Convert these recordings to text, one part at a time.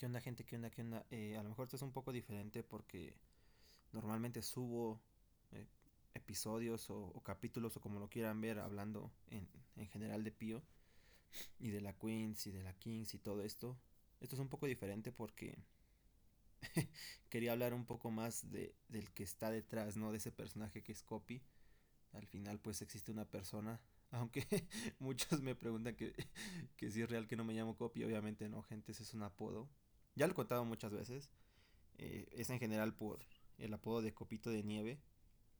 ¿Qué onda gente? ¿Qué onda? ¿Qué onda? Eh, a lo mejor esto es un poco diferente porque normalmente subo eh, episodios o, capítulos o como lo quieran ver hablando en, en, general de Pío y de la Queens y de la Kings y todo esto. Esto es un poco diferente porque quería hablar un poco más de, del que está detrás, ¿no? De ese personaje que es Copy. Al final pues existe una persona aunque muchos me preguntan que, que, si es real que no me llamo Copy, obviamente no, gente, ese es un apodo. Ya lo he contado muchas veces. Eh, es en general por el apodo de Copito de Nieve,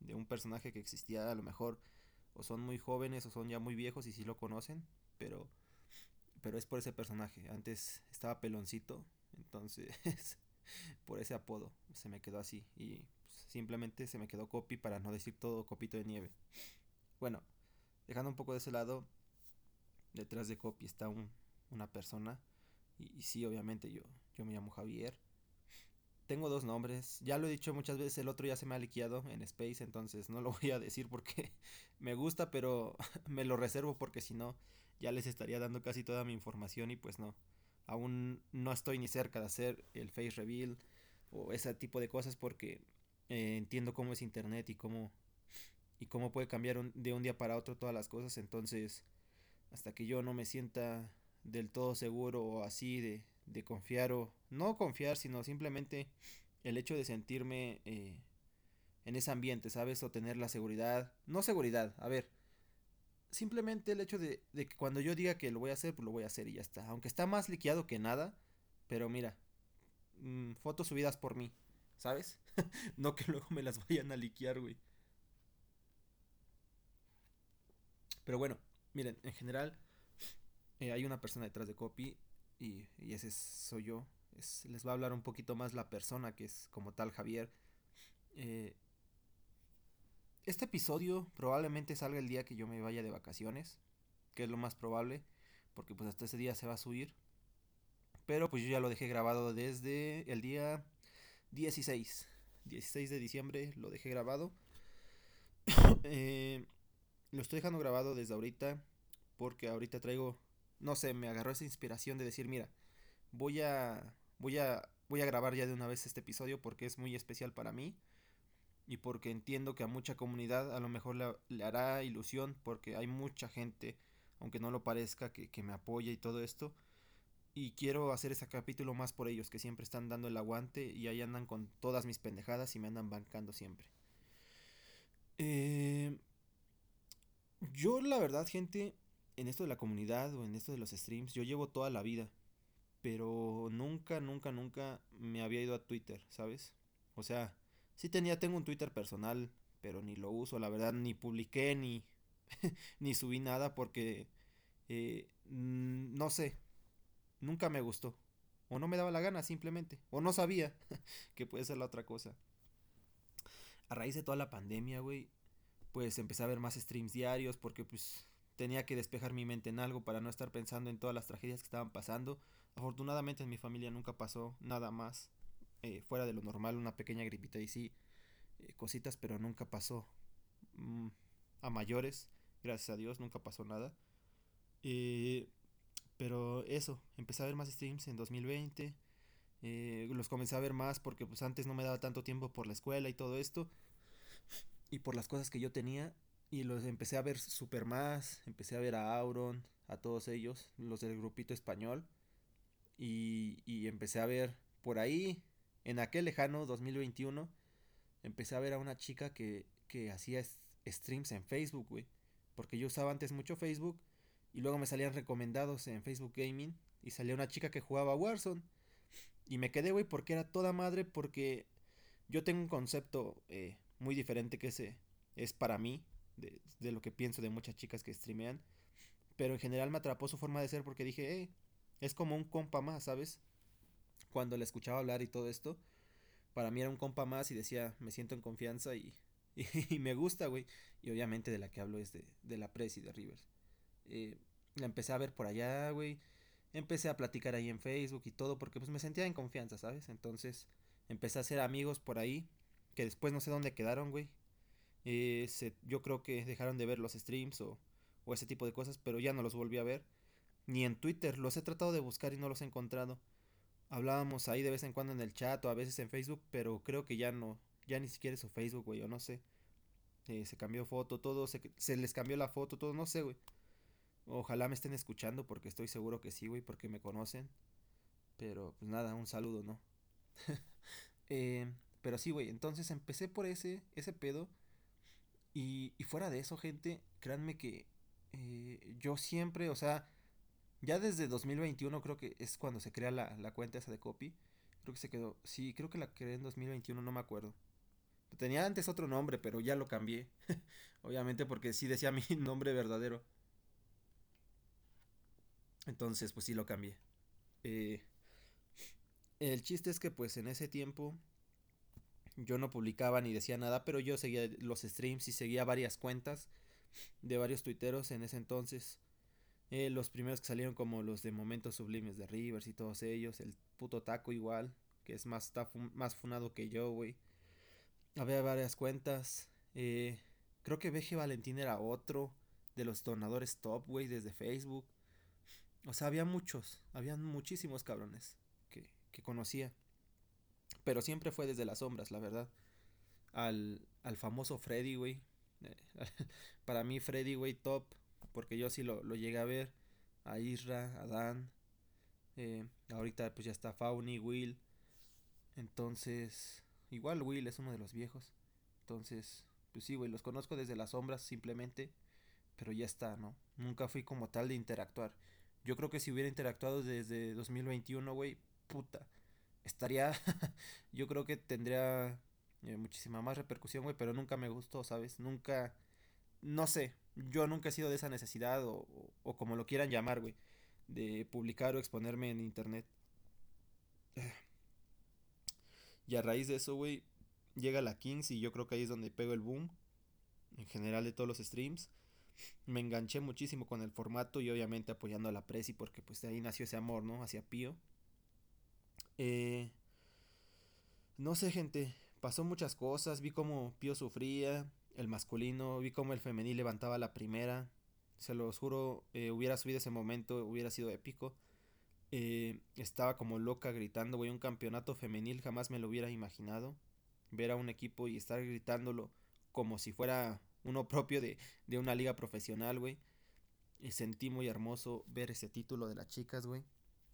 de un personaje que existía a lo mejor o son muy jóvenes o son ya muy viejos y sí lo conocen, pero pero es por ese personaje. Antes estaba peloncito, entonces por ese apodo se me quedó así y pues, simplemente se me quedó Copy para no decir todo Copito de Nieve. Bueno, dejando un poco de ese lado, detrás de Copy está un, una persona. Y, y, sí, obviamente yo, yo me llamo Javier. Tengo dos nombres. Ya lo he dicho muchas veces, el otro ya se me ha liqueado en Space, entonces no lo voy a decir porque me gusta, pero me lo reservo porque si no, ya les estaría dando casi toda mi información y pues no. Aún no estoy ni cerca de hacer el face reveal o ese tipo de cosas porque eh, entiendo cómo es internet y cómo y cómo puede cambiar de un día para otro todas las cosas. Entonces, hasta que yo no me sienta del todo seguro o así de, de confiar o no confiar, sino simplemente el hecho de sentirme eh, en ese ambiente, ¿sabes? O tener la seguridad, no seguridad, a ver, simplemente el hecho de, de, que cuando yo diga que lo voy a hacer, pues lo voy a hacer y ya está. Aunque está más liqueado que nada, pero mira, mmm, fotos subidas por mí, ¿sabes? no que luego me las vayan a liquear, güey. Pero bueno, miren, en general eh, hay una persona detrás de Copy y, y ese soy yo. Es, les va a hablar un poquito más la persona que es como tal Javier. Eh, este episodio probablemente salga el día que yo me vaya de vacaciones, que es lo más probable, porque pues hasta ese día se va a subir. Pero pues yo ya lo dejé grabado desde el día 16. 16 de diciembre lo dejé grabado. eh, lo estoy dejando grabado desde ahorita porque ahorita traigo no sé, me agarró esa inspiración de decir, mira, voy a voy a voy a grabar ya de una vez este episodio porque es muy especial para mí y porque entiendo que a mucha comunidad a lo mejor le, hará ilusión porque hay mucha gente, aunque no lo parezca, que, que me apoya y todo esto. Y quiero hacer ese capítulo más por ellos, que siempre están dando el aguante y ahí andan con todas mis pendejadas y me andan bancando siempre. Eh, yo la verdad, gente, en esto de la comunidad o en esto de los streams, yo llevo toda la vida. Pero nunca, nunca, nunca me había ido a Twitter, ¿sabes? O sea, sí tenía, tengo un Twitter personal, pero ni lo uso, la verdad, ni publiqué, ni, ni subí nada porque, eh, no sé, nunca me gustó. O no me daba la gana simplemente. O no sabía que puede ser la otra cosa. A raíz de toda la pandemia, güey, pues empecé a ver más streams diarios porque pues tenía que despejar mi mente en algo para no estar pensando en todas las tragedias que estaban pasando. Afortunadamente en mi familia nunca pasó nada más eh, fuera de lo normal, una pequeña gripita y sí, eh, cositas, pero nunca pasó mm, a mayores, gracias a Dios, nunca pasó nada. Eh, pero eso, empecé a ver más streams en 2020. Eh, los comencé a ver más porque pues antes no me daba tanto tiempo por la escuela y todo esto y por las cosas que yo tenía y los empecé a ver super más, empecé a ver a Auron, a todos ellos, los del grupito español y, y empecé a ver por ahí, en aquel lejano 2021, empecé a ver a una chica que, que hacía streams en Facebook, güey, porque yo usaba antes mucho Facebook y luego me salían recomendados en Facebook Gaming y salía una chica que jugaba Warzone y me quedé, güey, porque era toda madre, porque yo tengo un concepto eh, muy diferente que ese es para mí, de, lo que pienso de muchas chicas que streamean. Pero en general me atrapó su forma de ser porque dije, hey, es como un compa más, ¿sabes? Cuando le escuchaba hablar y todo esto, para mí era un compa más y decía, me siento en confianza y, y, y me gusta, güey. Y obviamente de la que hablo es de, de la Presi de Rivers. Eh, la empecé a ver por allá, güey. Empecé a platicar ahí en Facebook y todo porque pues me sentía en confianza, ¿sabes? Entonces empecé a hacer amigos por ahí que después no sé dónde quedaron, güey. Eh, se, yo creo que dejaron de ver los streams o, o, ese tipo de cosas, pero ya no los volví a ver. Ni en Twitter, los he tratado de buscar y no los he encontrado. Hablábamos ahí de vez en cuando en el chat o a veces en Facebook, pero creo que ya no, ya ni siquiera es su Facebook, güey, o no sé. Eh, se cambió foto, todo, se, se les cambió la foto, todo, no sé, güey. Ojalá me estén escuchando porque estoy seguro que sí, güey, porque me conocen. Pero pues nada, un saludo, ¿no? eh, pero sí, güey, entonces empecé por ese, ese pedo. Y, fuera de eso, gente, créanme que eh, yo siempre, o sea, ya desde 2021 creo que es cuando se crea la, la cuenta esa de copy. Creo que se quedó, sí, creo que la creé en 2021, no me acuerdo. Tenía antes otro nombre, pero ya lo cambié. Obviamente porque sí decía mi nombre verdadero. Entonces, pues sí lo cambié. Eh, el chiste es que pues en ese tiempo yo no publicaba ni decía nada, pero yo seguía los streams y seguía varias cuentas de varios tuiteros en ese entonces. Eh, los primeros que salieron como los de Momentos Sublimes de Rivers y todos ellos. El puto taco igual, que es más, más funado que yo, güey. Había varias cuentas. Eh, creo que BG Valentín era otro de los donadores top, güey, desde Facebook. O sea, había muchos, habían muchísimos cabrones que, que conocía. Pero siempre fue desde las sombras, la verdad. Al, al famoso Freddy, güey. Para mí Freddy, güey, top. Porque yo sí lo, lo llegué a ver. A Isra, a Dan. Eh, ahorita pues ya está Fauni, Will. Entonces, igual Will es uno de los viejos. Entonces, pues sí, güey, los conozco desde las sombras simplemente. Pero ya está, ¿no? Nunca fui como tal de interactuar. Yo creo que si hubiera interactuado desde 2021, güey, puta. Estaría, yo creo que tendría eh, muchísima más repercusión, güey, pero nunca me gustó, ¿sabes? Nunca, no sé, yo nunca he sido de esa necesidad o, o, como lo quieran llamar, güey, de publicar o exponerme en internet. Y a raíz de eso, güey, llega la Kings y yo creo que ahí es donde pego el boom, en general de todos los streams me enganché muchísimo con el formato y obviamente apoyando a la Presi porque pues de ahí nació ese amor, ¿no? Hacia Pío. Eh, no sé, gente, pasó muchas cosas, vi cómo Pío sufría, el masculino, vi cómo el femenil levantaba la primera. Se los juro, eh, hubiera subido ese momento, hubiera sido épico. Eh, estaba como loca gritando, güey, un campeonato femenil jamás me lo hubiera imaginado. Ver a un equipo y estar gritándolo como si fuera uno propio de, de una liga profesional, güey. Y sentí muy hermoso ver ese título de las chicas, güey.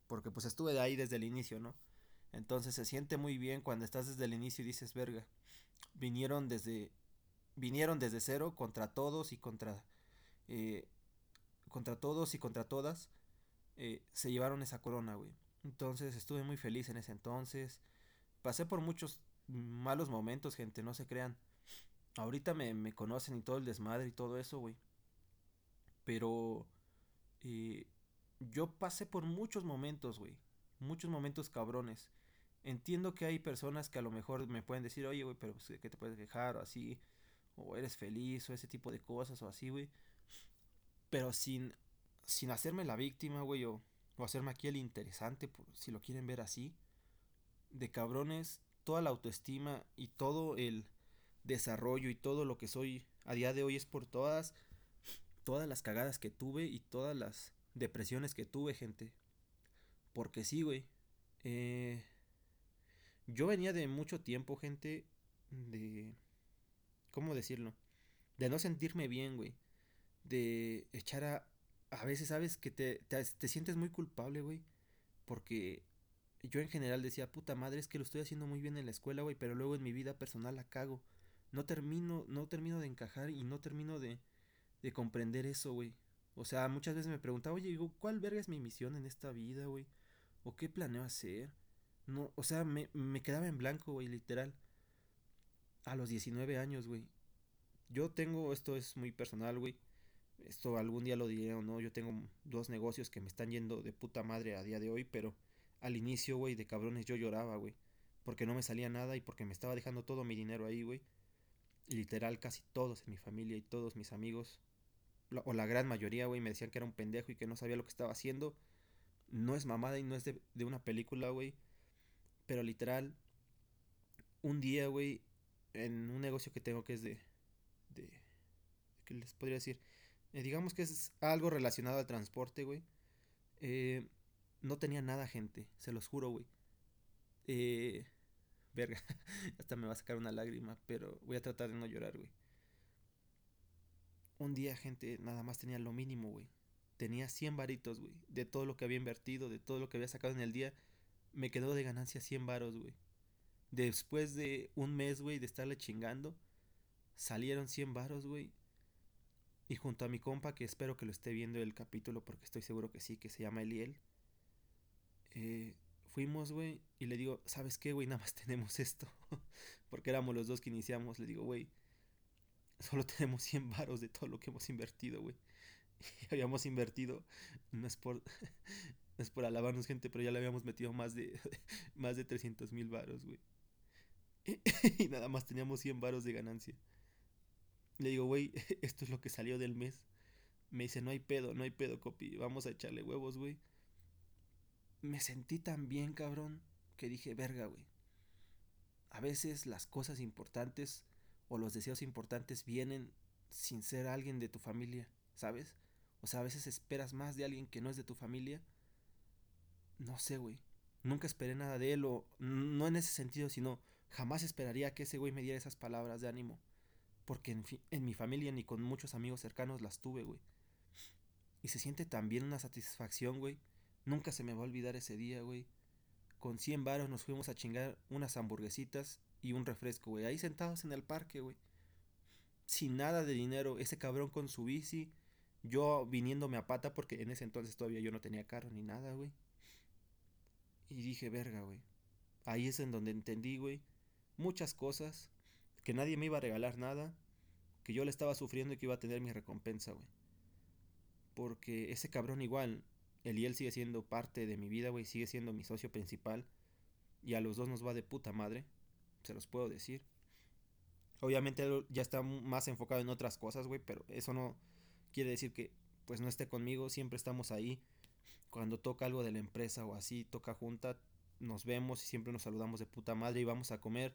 Porque pues estuve de ahí desde el inicio, ¿no? Entonces se siente muy bien cuando estás desde el inicio y dices, verga, vinieron desde, vinieron desde cero contra todos y contra, eh, contra todos y contra todas, eh, se llevaron esa corona, güey. Entonces estuve muy feliz en ese entonces. Pasé por muchos malos momentos, gente, no se crean. Ahorita me, me conocen y todo el desmadre y todo eso, güey. Pero eh, yo pasé por muchos momentos, güey. Muchos momentos cabrones. Entiendo que hay personas que a lo mejor me pueden decir, oye, güey, pero pues, ¿qué te puedes quejar? O así. O eres feliz o ese tipo de cosas o así, güey. Pero sin, sin hacerme la víctima, güey, o, o hacerme aquí el interesante, por, si lo quieren ver así. De cabrones, toda la autoestima y todo el desarrollo y todo lo que soy a día de hoy es por todas todas las cagadas que tuve y todas las depresiones que tuve, gente. Porque sí, güey. Eh, yo venía de mucho tiempo, gente, de... ¿Cómo decirlo? De no sentirme bien, güey. De echar a... A veces, ¿sabes? Que te, te, te sientes muy culpable, güey. Porque yo en general decía, puta madre, es que lo estoy haciendo muy bien en la escuela, güey, pero luego en mi vida personal la cago no termino, no termino de encajar y no termino de, de comprender eso, güey. O sea, muchas veces me preguntaba, oye, digo, ¿cuál verga es mi misión en esta vida, güey? ¿O qué planeo hacer? No, o sea, me, me quedaba en blanco, güey, literal. A los 19 años, güey. Yo tengo, esto es muy personal, güey. Esto algún día lo diré o no. Yo tengo dos negocios que me están yendo de puta madre a día de hoy, pero al inicio, güey, de cabrones yo lloraba, güey. Porque no me salía nada y porque me estaba dejando todo mi dinero ahí, güey literal casi todos en mi familia y todos mis amigos, o la gran mayoría, güey, me decían que era un pendejo y que no sabía lo que estaba haciendo. No es mamada y no es de, de una película, güey. Pero literal, un día, güey, en un negocio que tengo que es de... de ¿Qué les podría decir? Eh, digamos que es algo relacionado al transporte, güey. Eh, no tenía nada, gente, se los juro, güey. Eh, verga, hasta me va a sacar una lágrima, pero voy a tratar de no llorar, güey. Un día, gente, nada más tenía lo mínimo, güey. Tenía 100 varitos, güey. De todo lo que había invertido, de todo lo que había sacado en el día, me quedó de ganancia 100 varos, güey. Después de un mes, güey, de estarle chingando, salieron 100 varos, güey. Y junto a mi compa, que espero que lo esté viendo el capítulo, porque estoy seguro que sí, que se llama Eliel. Eh, fuimos, güey, y le digo, ¿sabes qué, güey? Nada más tenemos esto. porque éramos los dos que iniciamos. Le digo, güey, solo tenemos 100 varos de todo lo que hemos invertido, güey. Y habíamos invertido, es por, es por alabarnos gente, pero ya le habíamos metido más de, más de 300 mil varos, güey. Y, nada más teníamos 100 varos de ganancia. Le digo, güey, esto es lo que salió del mes. Me dice, no hay pedo, no hay pedo, copi, vamos a echarle huevos, güey. Me sentí tan bien, cabrón, que dije, verga, güey. A veces las cosas importantes o los deseos importantes vienen sin ser alguien de tu familia, ¿sabes? O sea, a veces esperas más de alguien que no es de tu familia. No sé, güey. Nunca esperé nada de él o no en ese sentido, sino jamás esperaría que ese güey me diera esas palabras de ánimo. Porque en, en mi familia ni con muchos amigos cercanos las tuve, güey. Y se siente también una satisfacción, güey. Nunca se me va a olvidar ese día, güey. Con 100 varos nos fuimos a chingar unas hamburguesitas y un refresco, güey. Ahí sentados en el parque, güey. Sin nada de dinero. Ese cabrón con su bici. Yo viniéndome a pata porque en ese entonces todavía yo no tenía carro ni nada, güey. Y dije, verga, güey. Ahí es en donde entendí, güey. Muchas cosas. Que nadie me iba a regalar nada. Que yo le estaba sufriendo y que iba a tener mi recompensa, güey. Porque ese cabrón igual. Él sigue siendo parte de mi vida, güey. Sigue siendo mi socio principal. Y a los dos nos va de puta madre se los puedo decir. Obviamente ya está más enfocado en otras cosas, güey, pero eso no quiere decir que pues no esté conmigo, siempre estamos ahí. Cuando toca algo de la empresa o así, toca junta, nos vemos y siempre nos saludamos de puta madre y vamos a comer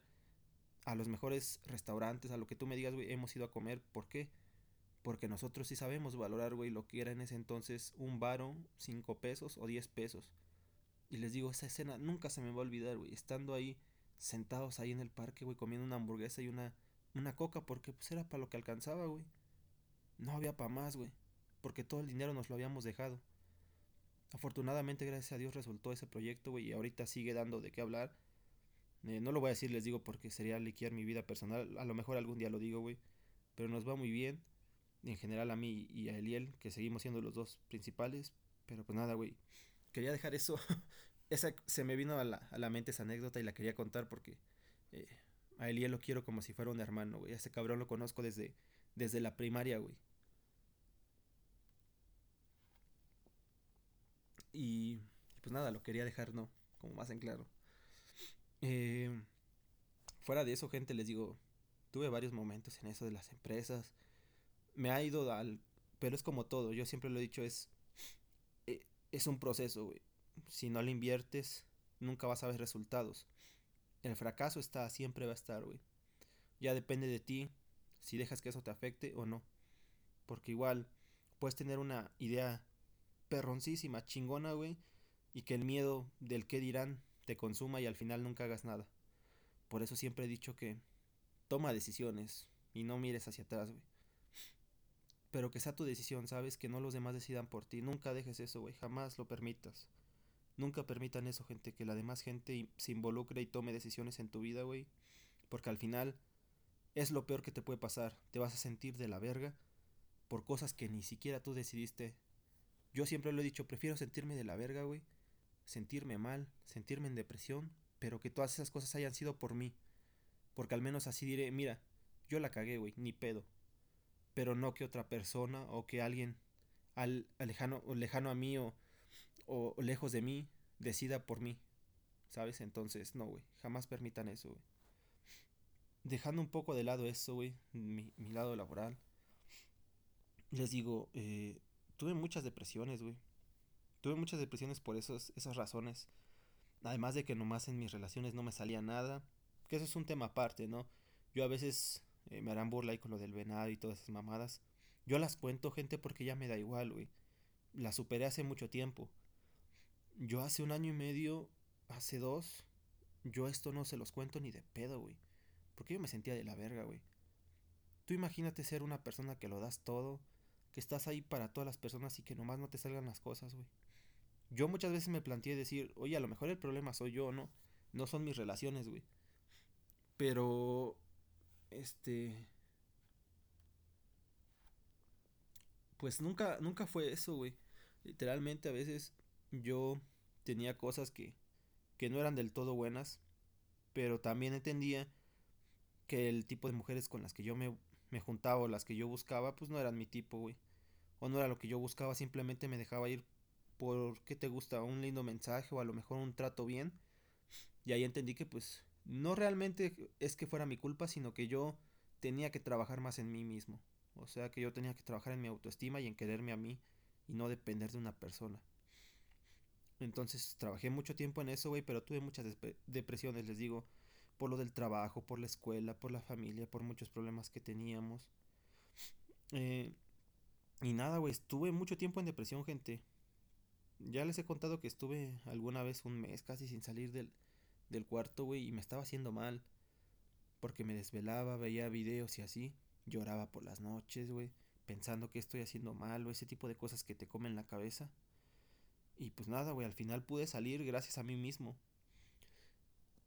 a los mejores restaurantes, a lo que tú me digas, güey, hemos ido a comer. ¿Por qué? Porque nosotros sí sabemos valorar, güey, lo que era en ese entonces un varo, cinco pesos o diez pesos. Y les digo, esa escena nunca se me va a olvidar, güey, estando ahí sentados ahí en el parque, güey, comiendo una hamburguesa y una, una coca, porque pues era para lo que alcanzaba, güey. No había para más, güey, porque todo el dinero nos lo habíamos dejado. Afortunadamente, gracias a Dios, resultó ese proyecto, güey, y ahorita sigue dando de qué hablar. Eh, no lo voy a decir, les digo, porque sería liquear mi vida personal. A lo mejor algún día lo digo, güey. Pero nos va muy bien. En general a mí y a Eliel, que seguimos siendo los dos principales. Pero pues nada, güey. Quería dejar eso esa se me vino a la, a la, mente esa anécdota y la quería contar porque eh, a Eliel lo quiero como si fuera un hermano, güey. A ese cabrón lo conozco desde, desde la primaria, güey. Y pues nada, lo quería dejar, ¿no? Como más en claro. Eh, fuera de eso, gente, les digo, tuve varios momentos en eso de las empresas. Me ha ido al... Pero es como todo, yo siempre lo he dicho, es... Eh, es un proceso, güey si no le inviertes, nunca vas a ver resultados. El fracaso está, siempre va a estar, güey. Ya depende de ti si dejas que eso te afecte o no. Porque igual puedes tener una idea perroncísima, chingona, güey, y que el miedo del qué dirán te consuma y al final nunca hagas nada. Por eso siempre he dicho que toma decisiones y no mires hacia atrás, güey. Pero que sea tu decisión, ¿sabes? Que no los demás decidan por ti. Nunca dejes eso, güey. Jamás lo permitas. Nunca permitan eso, gente, que la demás gente se involucre y tome decisiones en tu vida, güey. Porque al final es lo peor que te puede pasar. Te vas a sentir de la verga por cosas que ni siquiera tú decidiste. Yo siempre lo he dicho, prefiero sentirme de la verga, güey. Sentirme mal, sentirme en depresión, pero que todas esas cosas hayan sido por mí. Porque al menos así diré, mira, yo la cagué, güey, ni pedo. Pero no que otra persona o que alguien al, lejano, lejano a mí o o, lejos de mí decida por mí. ¿Sabes? Entonces, no, güey. Jamás permitan eso, güey. Dejando un poco de lado eso, güey. Mi, lado laboral. Les digo, eh, tuve muchas depresiones, güey. Tuve muchas depresiones por esos, esas razones. Además de que nomás en mis relaciones no me salía nada. Que eso es un tema aparte, ¿no? Yo a veces eh, me harán burla ahí con lo del venado y todas esas mamadas. Yo las cuento, gente, porque ya me da igual, güey. Las superé hace mucho tiempo. Yo hace un año y medio, hace dos, yo esto no se los cuento ni de pedo, güey. Porque yo me sentía de la verga, güey. Tú imagínate ser una persona que lo das todo, que estás ahí para todas las personas y que nomás no te salgan las cosas, güey. Yo muchas veces me planteé decir, oye, a lo mejor el problema soy yo, ¿no? No son mis relaciones, güey. Pero, este... Pues nunca, nunca fue eso, güey. Literalmente a veces yo tenía cosas que, que no eran del todo buenas, pero también entendía que el tipo de mujeres con las que yo me, me juntaba o las que yo buscaba, pues no eran mi tipo, güey. O no era lo que yo buscaba, simplemente me dejaba ir por, ¿qué te gusta? Un lindo mensaje o a lo mejor un trato bien. Y ahí entendí que pues no realmente es que fuera mi culpa, sino que yo tenía que trabajar más en mí mismo. O sea que yo tenía que trabajar en mi autoestima y en quererme a mí y no depender de una persona. Entonces trabajé mucho tiempo en eso, güey, pero tuve muchas depresiones, les digo, por lo del trabajo, por la escuela, por la familia, por muchos problemas que teníamos. Eh, y nada, güey, estuve mucho tiempo en depresión, gente. Ya les he contado que estuve alguna vez un mes casi sin salir del, del cuarto, güey, y me estaba haciendo mal. Porque me desvelaba, veía videos y así. Lloraba por las noches, güey, pensando que estoy haciendo mal o ese tipo de cosas que te comen la cabeza. Y pues nada, güey, al final pude salir gracias a mí mismo.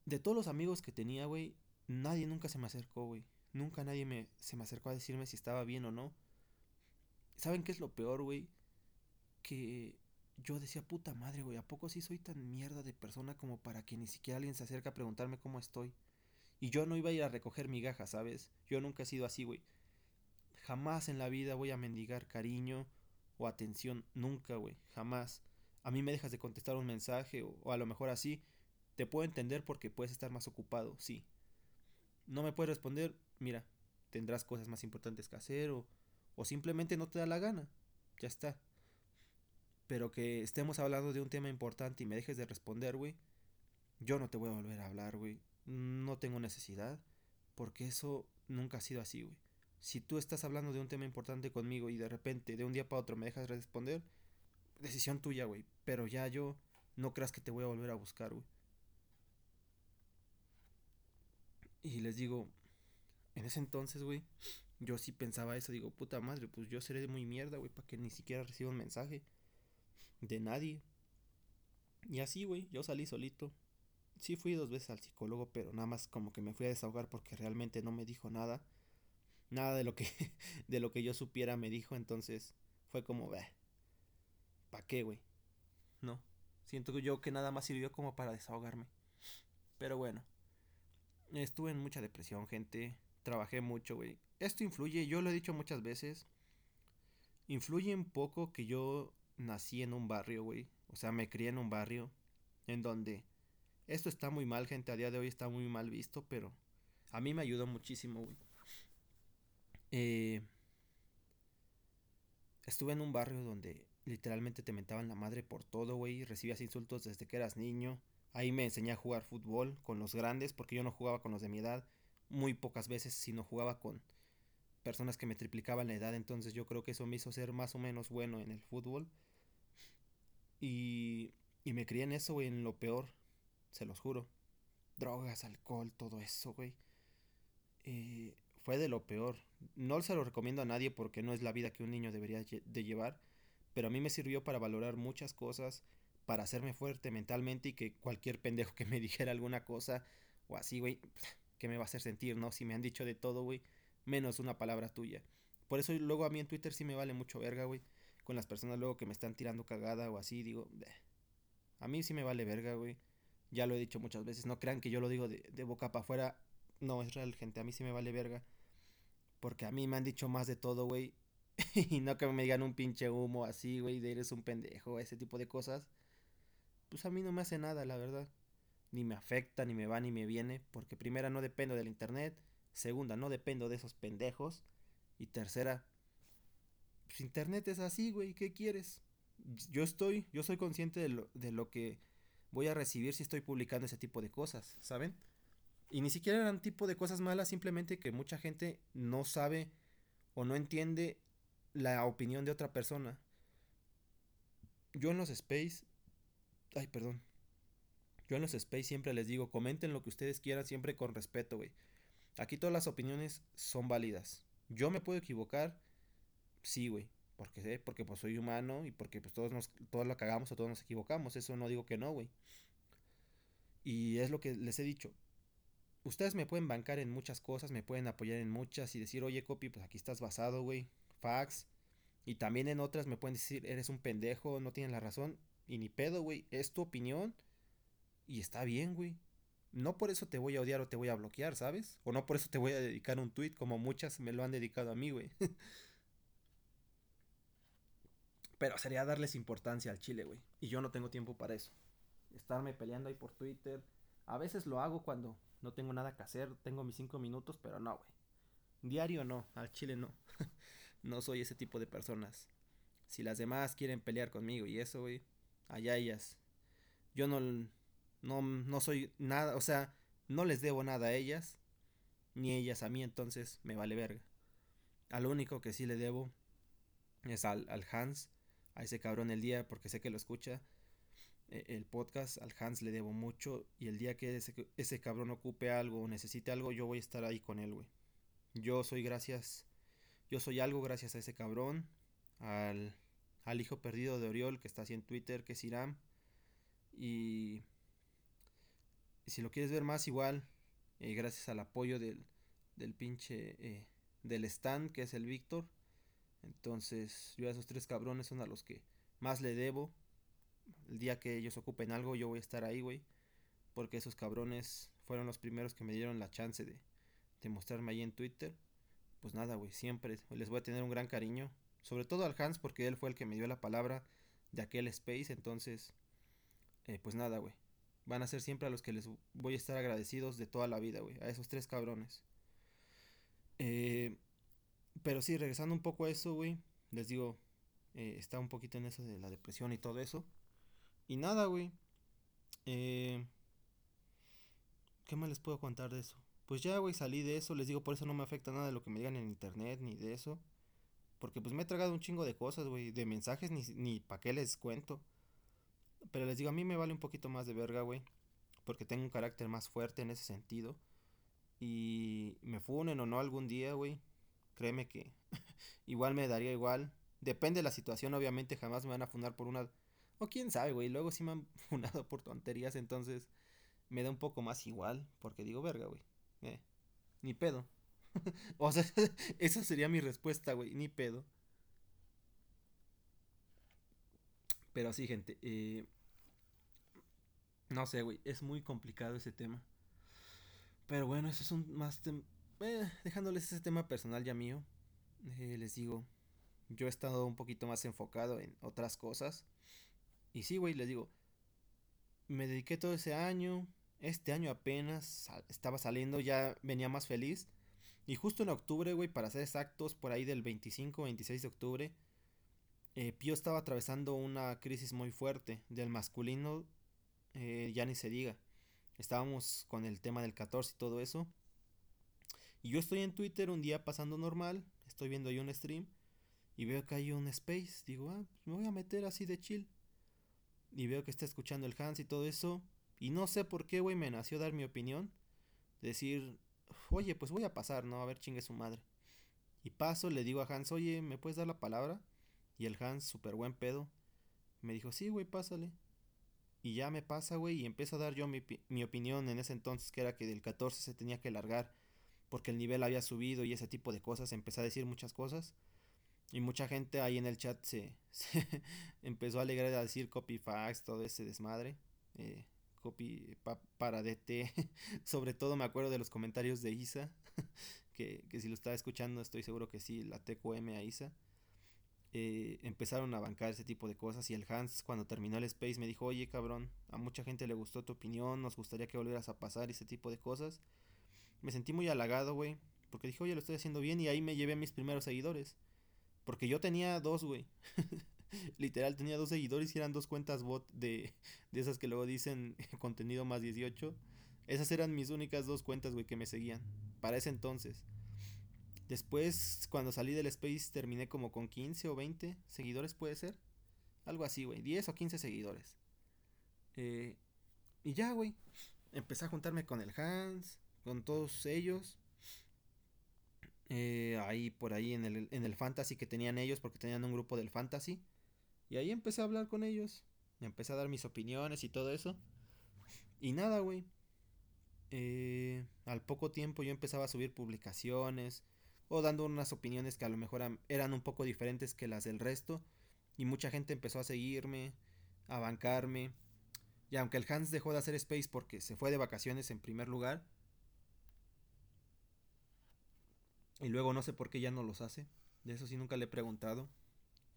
De todos los amigos que tenía, güey, nadie nunca se me acercó, güey. Nunca nadie me, se me acercó a decirme si estaba bien o no. ¿Saben qué es lo peor, güey? Que yo decía, puta madre, güey, ¿a poco sí soy tan mierda de persona como para que ni siquiera alguien se acerque a preguntarme cómo estoy? Y yo no iba a ir a recoger migajas, ¿sabes? Yo nunca he sido así, güey. Jamás en la vida voy a mendigar cariño o atención, nunca, güey, jamás. A mí me dejas de contestar un mensaje o, o a lo mejor así. Te puedo entender porque puedes estar más ocupado, sí. No me puedes responder, mira, tendrás cosas más importantes que hacer o, o simplemente no te da la gana. Ya está. Pero que estemos hablando de un tema importante y me dejes de responder, güey. Yo no te voy a volver a hablar, güey. No tengo necesidad. Porque eso nunca ha sido así, güey. Si tú estás hablando de un tema importante conmigo y de repente, de un día para otro, me dejas de responder, decisión tuya, güey. Pero ya yo no creas que te voy a volver a buscar, güey. Y les digo, en ese entonces, güey, yo sí pensaba eso. Digo, puta madre, pues yo seré muy mierda, güey, para que ni siquiera reciba un mensaje de nadie. Y así, güey, yo salí solito. Sí fui dos veces al psicólogo, pero nada más como que me fui a desahogar porque realmente no me dijo nada. Nada de lo que de lo que yo supiera me dijo, entonces fue como, "Bah. ¿Para qué, güey?" No. Siento yo que nada más sirvió como para desahogarme. Pero bueno. Estuve en mucha depresión, gente. Trabajé mucho, güey. Esto influye, yo lo he dicho muchas veces. Influye un poco que yo nací en un barrio, güey. O sea, me crié en un barrio en donde esto está muy mal, gente. A día de hoy está muy mal visto, pero a mí me ayudó muchísimo, güey. Eh, estuve en un barrio donde literalmente te mentaban la madre por todo, güey. Recibías insultos desde que eras niño. Ahí me enseñé a jugar fútbol con los grandes porque yo no jugaba con los de mi edad. Muy pocas veces, sino jugaba con personas que me triplicaban la edad. Entonces yo creo que eso me hizo ser más o menos bueno en el fútbol. Y, y me crié en eso, güey, en lo peor. Se los juro. Drogas, alcohol, todo eso, güey. Eh, fue de lo peor. No se lo recomiendo a nadie porque no es la vida que un niño debería de llevar. Pero a mí me sirvió para valorar muchas cosas, para hacerme fuerte mentalmente y que cualquier pendejo que me dijera alguna cosa o así, güey, que me va a hacer sentir, ¿no? Si me han dicho de todo, güey, menos una palabra tuya. Por eso luego a mí en Twitter sí me vale mucho verga, güey con las personas luego que me están tirando cagada o así, digo, a mí sí me vale verga, güey. Ya lo he dicho muchas veces, no crean que yo lo digo de, de boca para afuera. No, es real, gente, a mí sí me vale verga. Porque a mí me han dicho más de todo, güey. y no que me digan un pinche humo así, güey, de eres un pendejo, ese tipo de cosas. Pues a mí no me hace nada, la verdad. Ni me afecta, ni me va, ni me viene. Porque primera, no dependo del internet. Segunda, no dependo de esos pendejos. Y tercera, pues internet es así, güey, ¿qué quieres? Yo estoy, yo soy consciente de lo, de lo que voy a recibir si estoy publicando ese tipo de cosas, ¿saben? Y ni siquiera eran tipo de cosas malas, simplemente que mucha gente no sabe o no entiende la opinión de otra persona. Yo en los space, ay, perdón. Yo en los space siempre les digo, comenten lo que ustedes quieran, siempre con respeto, güey. Aquí todas las opiniones son válidas. Yo me puedo equivocar, sí, güey. Porque sé, porque pues soy humano y porque pues todos nos, todos lo cagamos o todos nos equivocamos. Eso no digo que no, güey. Y es lo que les he dicho. Ustedes me pueden bancar en muchas cosas, me pueden apoyar en muchas y decir, oye, copy, pues aquí estás basado, güey. Fax. Y también en otras me pueden decir, eres un pendejo, no tienes la razón. Y ni pedo, güey. Es tu opinión. Y está bien, güey. No por eso te voy a odiar o te voy a bloquear, ¿sabes? O no por eso te voy a dedicar un tweet como muchas me lo han dedicado a mí, güey. Pero sería darles importancia al chile, güey. Y yo no tengo tiempo para eso. Estarme peleando ahí por Twitter. A veces lo hago cuando no tengo nada que hacer. Tengo mis cinco minutos, pero no, güey. Diario no, al chile no. no soy ese tipo de personas. Si las demás quieren pelear conmigo y eso, güey, allá ellas. Yo no, no, no soy nada, o sea, no les debo nada a ellas, ni ellas a mí, entonces me vale verga. A lo único que sí le debo es al, al Hans, a ese cabrón el día, porque sé que lo escucha. E, el podcast al Hans le debo mucho y el día que ese, ese cabrón ocupe algo o necesite algo, yo voy a estar ahí con él, güey. Yo soy gracias, yo soy algo gracias a ese cabrón, al, al hijo perdido de Oriol que está así en Twitter, que es Iram. Y, si lo quieres ver más igual, eh, gracias al apoyo del, del pinche, eh, del stand que es el Víctor entonces, yo a esos tres cabrones son a los que más le debo. El día que ellos ocupen algo, yo voy a estar ahí, güey. Porque esos cabrones fueron los primeros que me dieron la chance de, de mostrarme ahí en Twitter. Pues nada, güey, siempre les voy a tener un gran cariño. Sobre todo al Hans, porque él fue el que me dio la palabra de aquel space. Entonces, eh, pues nada, güey. Van a ser siempre a los que les voy a estar agradecidos de toda la vida, güey. A esos tres cabrones. Eh, pero sí, regresando un poco a eso, güey. Les digo, eh, está un poquito en eso de la depresión y todo eso. Y nada, güey. Eh, ¿Qué más les puedo contar de eso? Pues ya, güey, salí de eso. Les digo, por eso no me afecta nada de lo que me digan en internet ni de eso. Porque pues me he tragado un chingo de cosas, güey. De mensajes ni, ni pa' qué les cuento. Pero les digo, a mí me vale un poquito más de verga, güey. Porque tengo un carácter más fuerte en ese sentido. Y me funen o no algún día, güey créeme que igual me daría igual. Depende de la situación, obviamente jamás me van a fundar por una... O quién sabe, güey, luego sí me han fundado por tonterías, entonces me da un poco más igual, porque digo, verga, güey. Eh, ni pedo. o sea, esa sería mi respuesta, güey, ni pedo. Pero sí, gente, eh, no sé, güey, es muy complicado ese tema. Pero bueno, eso es un más eh, dejándoles ese tema personal ya mío, eh, les digo, yo he estado un poquito más enfocado en otras cosas. Y sí, güey, les digo, me dediqué todo ese año, este año apenas estaba saliendo, ya venía más feliz. Y justo en octubre, güey, para ser exactos, por ahí del 25, 26 de octubre, eh, Pío estaba atravesando una crisis muy fuerte del masculino, eh, ya ni se diga. Estábamos con el tema del 14 y todo eso. Y yo estoy en Twitter un día pasando normal, estoy viendo ahí un stream y veo que hay un space. Digo, ah, pues me voy a meter así de chill. Y veo que está escuchando el Hans y todo eso. Y no sé por qué, güey, me nació dar mi opinión. Decir, oye, pues voy a pasar, ¿no? A ver, chingue su madre. Y paso, le digo a Hans, oye, ¿me puedes dar la palabra? Y el Hans, súper buen pedo, me dijo, sí, güey, pásale. Y ya me pasa, güey, y empiezo a dar yo mi, mi opinión en ese entonces, que era que del 14 se tenía que largar porque el nivel había subido y ese tipo de cosas, empecé a decir muchas cosas. Y mucha gente ahí en el chat se, empezó a alegrar a decir copy fax, todo ese desmadre. Eh, copy para DT. Sobre todo me acuerdo de los comentarios de Isa. que, que, si lo estaba escuchando estoy seguro que sí, la TQM a Isa. Eh, empezaron a bancar ese tipo de cosas y el Hans cuando terminó el space me dijo, oye cabrón, a mucha gente le gustó tu opinión, nos gustaría que volvieras a pasar ese tipo de cosas me sentí muy halagado, güey. Porque dije, oye, lo estoy haciendo bien y ahí me llevé a mis primeros seguidores. Porque yo tenía dos, güey. Literal, tenía dos seguidores y eran dos cuentas bot de, de esas que luego dicen contenido más 18. Esas eran mis únicas dos cuentas, güey, que me seguían. Para ese entonces. Después, cuando salí del Space, terminé como con 15 o 20 seguidores, puede ser. Algo así, güey. 10 o 15 seguidores. Eh, y ya, güey. Empecé a juntarme con el Hans, con todos ellos. Eh, ahí por ahí en el, en el fantasy que tenían ellos, porque tenían un grupo del fantasy. Y ahí empecé a hablar con ellos. Empecé a dar mis opiniones y todo eso. Y nada, güey. Eh, al poco tiempo yo empezaba a subir publicaciones o dando unas opiniones que a lo mejor eran un poco diferentes que las del resto. Y mucha gente empezó a seguirme, a bancarme. Y aunque el Hans dejó de hacer Space porque se fue de vacaciones en primer lugar, y luego no sé por qué ya no los hace, de eso sí nunca le he preguntado.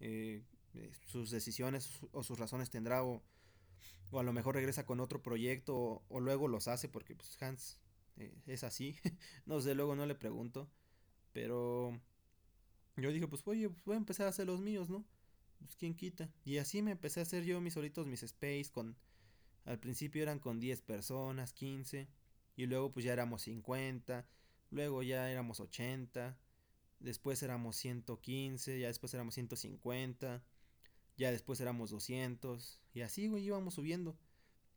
Eh, eh, sus decisiones o sus razones tendrá o, o, a lo mejor regresa con otro proyecto o, luego los hace porque pues, Hans eh, es así. no sé, luego no le pregunto. Pero yo dije, pues oye, pues voy a empezar a hacer los míos, ¿no? Pues quién quita. Y así me empecé a hacer yo mis solitos, mis space con... Al principio eran con 10 personas, 15. Y luego pues ya éramos 50. Luego ya éramos 80. Después éramos 115. Ya después éramos 150. Ya después éramos 200. Y así, güey, íbamos subiendo.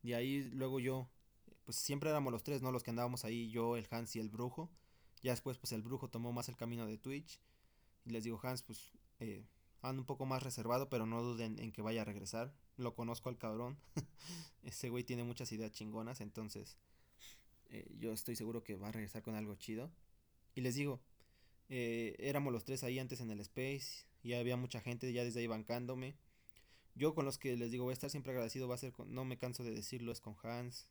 Y ahí luego yo, pues siempre éramos los tres, ¿no? Los que andábamos ahí, yo, el Hans y el brujo. Ya después, pues el brujo tomó más el camino de Twitch. Y les digo, Hans, pues eh, ando un poco más reservado, pero no duden en que vaya a regresar. Lo conozco al cabrón. Ese güey tiene muchas ideas chingonas, entonces eh, yo estoy seguro que va a regresar con algo chido. Y les digo, eh, éramos los tres ahí antes en el Space. Y había mucha gente ya desde ahí bancándome. Yo con los que les digo voy a estar siempre agradecido va a ser con, no me canso de decirlo, es con Hans,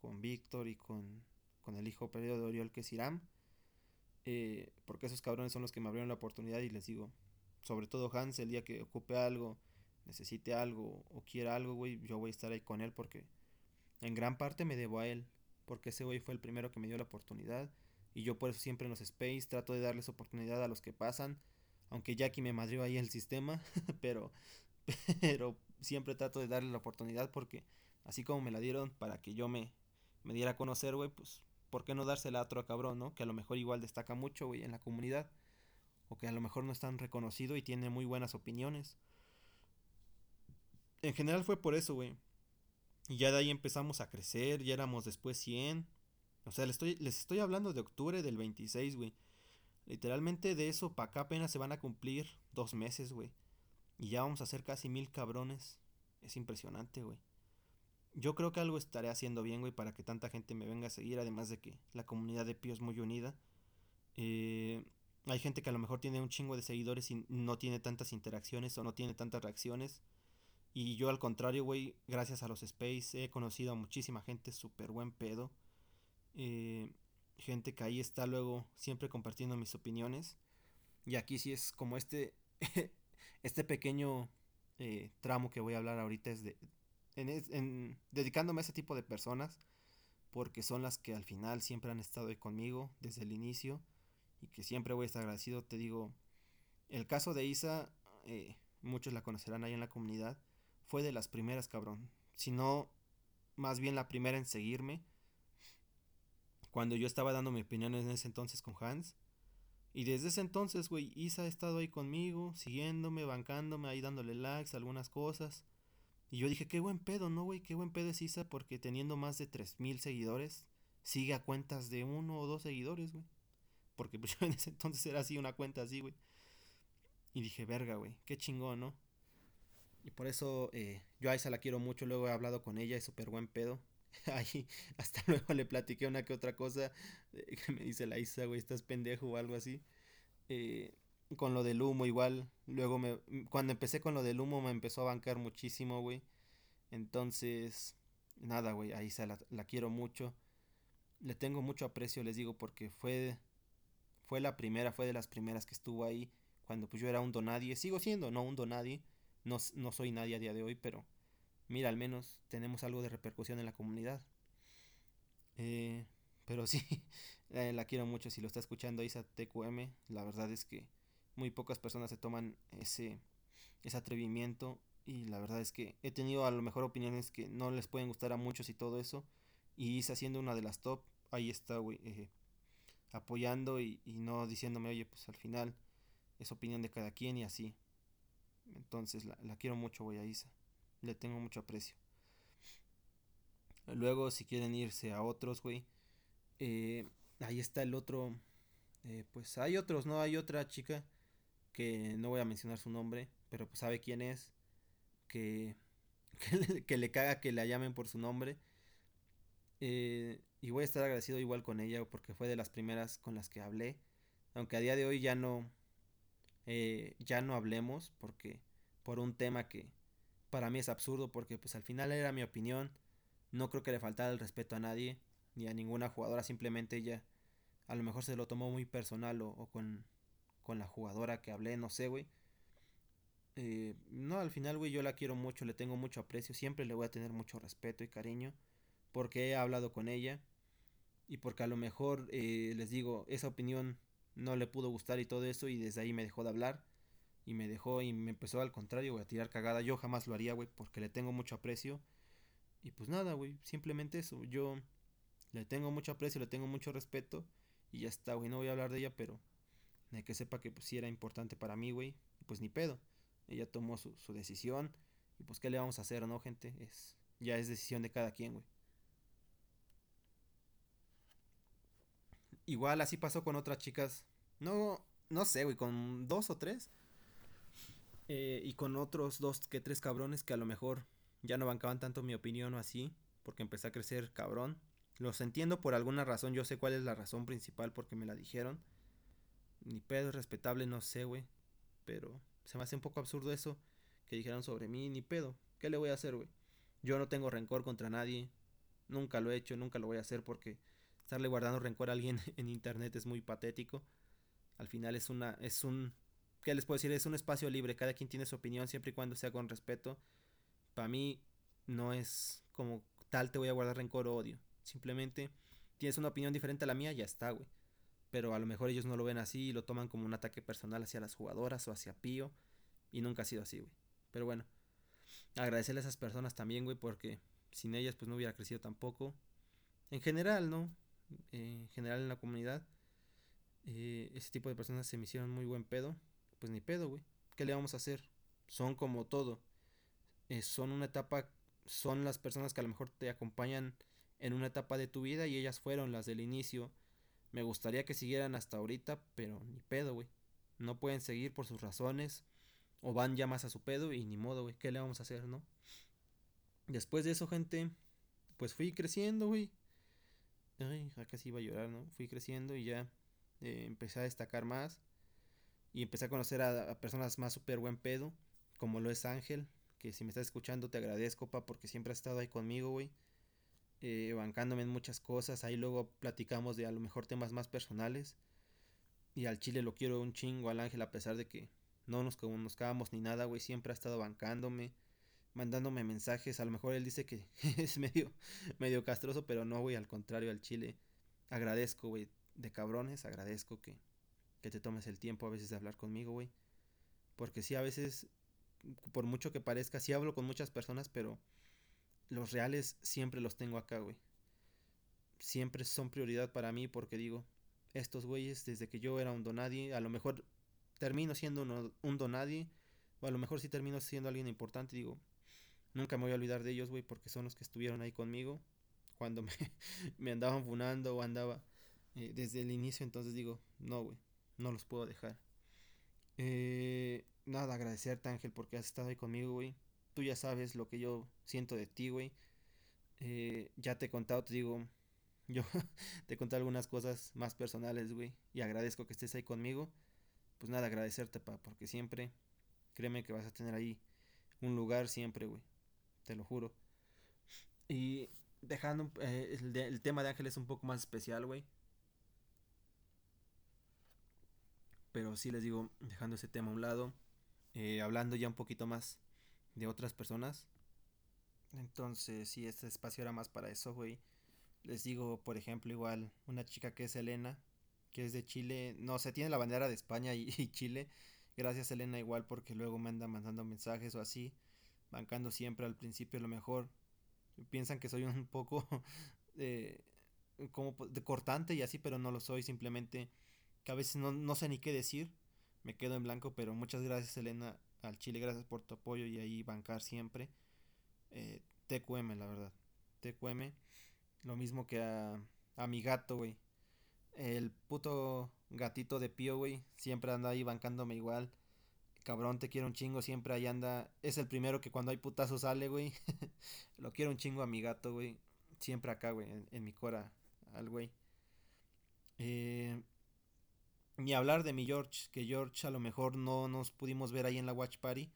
con Víctor y con, con el hijo perdido de Oriol que es Iram. Eh, porque esos cabrones son los que me abrieron la oportunidad y les digo, sobre todo Hans, el día que ocupe algo, necesite algo o quiera algo, güey, yo voy a estar ahí con él porque en gran parte me debo a él, porque ese güey fue el primero que me dio la oportunidad y yo por eso siempre en los space trato de darles oportunidad a los que pasan, aunque Jackie me madrió ahí el sistema, pero pero siempre trato de darle la oportunidad porque así como me la dieron para que yo me me diera a conocer, güey, pues ¿por qué no dársela a otro cabrón, no? Que a lo mejor igual destaca mucho, güey, en la comunidad. O que a lo mejor no es tan reconocido y tiene muy buenas opiniones. En general fue por eso, güey. Y ya de ahí empezamos a crecer, ya éramos después 100. O sea, les estoy, les estoy hablando de octubre del 26, güey. Literalmente de eso para acá apenas se van a cumplir dos meses, güey. Y ya vamos a ser casi mil cabrones. Es impresionante, güey yo creo que algo estaré haciendo bien, güey, para que tanta gente me venga a seguir, además de que la comunidad de Pío es muy unida. Eh, hay gente que a lo mejor tiene un chingo de seguidores y no tiene tantas interacciones o no tiene tantas reacciones. Y yo al contrario, güey, gracias a los Space he conocido a muchísima gente súper buen pedo. Eh, gente que ahí está luego siempre compartiendo mis opiniones. Y aquí sí es como este, este pequeño eh, tramo que voy a hablar ahorita es de, en, dedicándome a ese tipo de personas, porque son las que al final siempre han estado ahí conmigo desde el inicio y que siempre voy a estar agradecido. Te digo, el caso de Isa, eh, muchos la conocerán ahí en la comunidad, fue de las primeras, cabrón. Si no, más bien la primera en seguirme. Cuando yo estaba dando mi opinión en ese entonces con Hans. Y desde ese entonces, güey, Isa ha estado ahí conmigo, siguiéndome, bancándome, ahí dándole likes, algunas cosas. Y yo dije, qué buen pedo, ¿no, güey? Qué buen pedo es Isa porque teniendo más de 3000 seguidores, sigue a cuentas de uno o dos seguidores, güey. Porque pues yo en ese entonces era así, una cuenta así, güey. Y dije, verga, güey, qué chingón, ¿no? Y por eso eh, yo a Isa la quiero mucho, luego he hablado con ella, es súper buen pedo. Ahí hasta luego le platiqué una que otra cosa eh, que me dice la Isa, güey, estás pendejo o algo así. Eh, con lo del humo igual. Luego me cuando empecé con lo del humo me empezó a bancar muchísimo, güey. Entonces, nada, güey, se la, la, quiero mucho. Le tengo mucho aprecio, les digo, porque fue fue la primera, fue de las primeras que estuvo ahí cuando pues yo era un donadie. Sigo siendo, no un donadie. No, no soy nadie a día de hoy, pero mira, al menos tenemos algo de repercusión en la comunidad. Eh, pero sí, eh, la quiero mucho. Si lo está escuchando Isa TQM, la verdad es que muy pocas personas se toman ese, ese atrevimiento y la verdad es que he tenido a lo mejor opiniones que no les pueden gustar a muchos y todo eso y hice haciendo una de las top, ahí está, güey, eh, apoyando y, no diciéndome, oye, pues al final es opinión de cada quien y así. Entonces la, la quiero mucho, güey, a Isa. Le tengo mucho aprecio. Luego, si quieren irse a otros, güey. Eh, ahí está el otro. Eh, pues hay otros, ¿no? Hay otra chica que no voy a mencionar su nombre, pero pues sabe quién es. Que, que, le, caga que la llamen por su nombre. Eh, y voy a estar agradecido igual con ella porque fue de las primeras con las que hablé. Aunque a día de hoy ya no. ya no hablemos porque por un tema que para mí es absurdo porque pues al final era mi opinión. No creo que le faltara el respeto a nadie, ni a ninguna jugadora, simplemente ella a lo mejor se lo tomó muy personal o, con, con, la jugadora que hablé, no sé, güey. Eh, no, al final, güey, yo la quiero mucho, le tengo mucho aprecio, siempre le voy a tener mucho respeto y cariño, porque he hablado con ella y porque a lo mejor, eh, les digo, esa opinión no le pudo gustar y todo eso y desde ahí me dejó de hablar y me dejó y me empezó al contrario, güey, a tirar cagada. Yo jamás lo haría, güey, porque le tengo mucho aprecio y pues nada, güey, simplemente eso. Yo le tengo mucho aprecio, le tengo mucho respeto. Y ya está, güey, no voy a hablar de ella, pero de que sepa que pues sí era importante para mí, güey. Pues ni pedo. Ella tomó su, su decisión. Y pues qué le vamos a hacer, ¿no, gente? Es, ya es decisión de cada quien, güey. Igual así pasó con otras chicas. No, no sé, güey, con dos o tres. Eh, y con otros dos que tres cabrones que a lo mejor ya no bancaban tanto mi opinión o así, porque empecé a crecer cabrón. Los entiendo por alguna razón, yo sé cuál es la razón principal porque me la dijeron. Ni pedo es respetable, no sé, güey. Pero se me hace un poco absurdo eso que dijeron sobre mí, ni pedo. ¿Qué le voy a hacer, güey? Yo no tengo rencor contra nadie. Nunca lo he hecho, nunca lo voy a hacer porque estarle guardando rencor a alguien en internet es muy patético. Al final es una es un ¿qué les puedo decir? Es un espacio libre, cada quien tiene su opinión siempre y cuando sea con respeto para mí no es como tal te voy a guardar rencor o odio. Simplemente tienes una opinión diferente a la mía, ya está, güey. Pero a lo mejor ellos no lo ven así y lo toman como un ataque personal hacia las jugadoras o hacia Pío. Y nunca ha sido así, güey. Pero bueno, agradecerle a esas personas también, güey, porque sin ellas pues no hubiera crecido tampoco. En general, ¿no? Eh, en general en la comunidad. Eh, ese tipo de personas se me hicieron muy buen pedo. Pues ni pedo, güey. ¿Qué le vamos a hacer? Son como todo. Eh, son una etapa, son las personas que a lo mejor te acompañan en una etapa de tu vida y ellas fueron las del inicio. Me gustaría que siguieran hasta ahorita, pero ni pedo, güey. No pueden seguir por sus razones o van ya más a su pedo y ni modo, güey. ¿Qué le vamos a hacer, no? Después de eso, gente, pues fui creciendo, güey. Ay, acá sí iba a llorar, ¿no? Fui creciendo y ya eh, empecé a destacar más. Y empecé a conocer a, personas más súper buen pedo, como lo es Ángel, que si me estás escuchando te agradezco, pa, porque siempre has estado ahí conmigo, güey. Eh, bancándome en muchas cosas. Ahí luego platicamos de a lo mejor temas más personales. Y al chile lo quiero un chingo al ángel, a pesar de que no nos conozcábamos ni nada, güey. Siempre ha estado bancándome, mandándome mensajes. A lo mejor él dice que es medio, medio castroso, pero no, güey. Al contrario, al chile agradezco, güey. De cabrones, agradezco que, que te tomes el tiempo a veces de hablar conmigo, güey. Porque sí, a veces por mucho que parezca, sí hablo con muchas personas, pero los reales siempre los tengo acá, güey. Siempre son prioridad para mí porque digo, estos güeyes, desde que yo era un donadie, a lo mejor termino siendo un, donadie, o a lo mejor sí termino siendo alguien importante, digo, nunca me voy a olvidar de ellos, güey, porque son los que estuvieron ahí conmigo cuando me, me andaban funando o andaba eh, desde el inicio, entonces digo, no, güey, no los puedo dejar. Eh, nada, agradecerte, Ángel, porque has estado ahí conmigo, güey. Tú ya sabes lo que yo siento de ti, güey. Eh, ya te he contado, te digo, yo te he contado algunas cosas más personales, güey. Y agradezco que estés ahí conmigo. Pues nada, agradecerte, pa, porque siempre, créeme que vas a tener ahí un lugar siempre, güey. Te lo juro. Y dejando eh, el, el tema de Ángel es un poco más especial, güey. Pero sí les digo, dejando ese tema a un lado. Eh, hablando ya un poquito más de otras personas. Entonces, si este espacio era más para eso, güey. Les digo, por ejemplo, igual, una chica que es Elena, que es de Chile. No, se tiene la bandera de España y, Chile. Gracias, Elena, igual, porque luego me anda mandando mensajes o así. Bancando siempre al principio lo mejor. Piensan que soy un poco eh, como de cortante y así, pero no lo soy. Simplemente que a veces no, no sé ni qué decir me quedo en blanco, pero muchas gracias Elena al Chile, gracias por tu apoyo y ahí bancar siempre. Eh, TQM, la verdad. TQM. Lo mismo que a, a mi gato, güey. El puto gatito de Pío, güey. Siempre anda ahí bancándome igual. Cabrón, te quiero un chingo. Siempre ahí anda. Es el primero que cuando hay putazo sale, güey. Lo quiero un chingo a mi gato, güey. Siempre acá, güey. En, mi cora. Al güey. Eh, ni hablar de mi George. Que George a lo mejor no nos pudimos ver ahí en la Watch Party.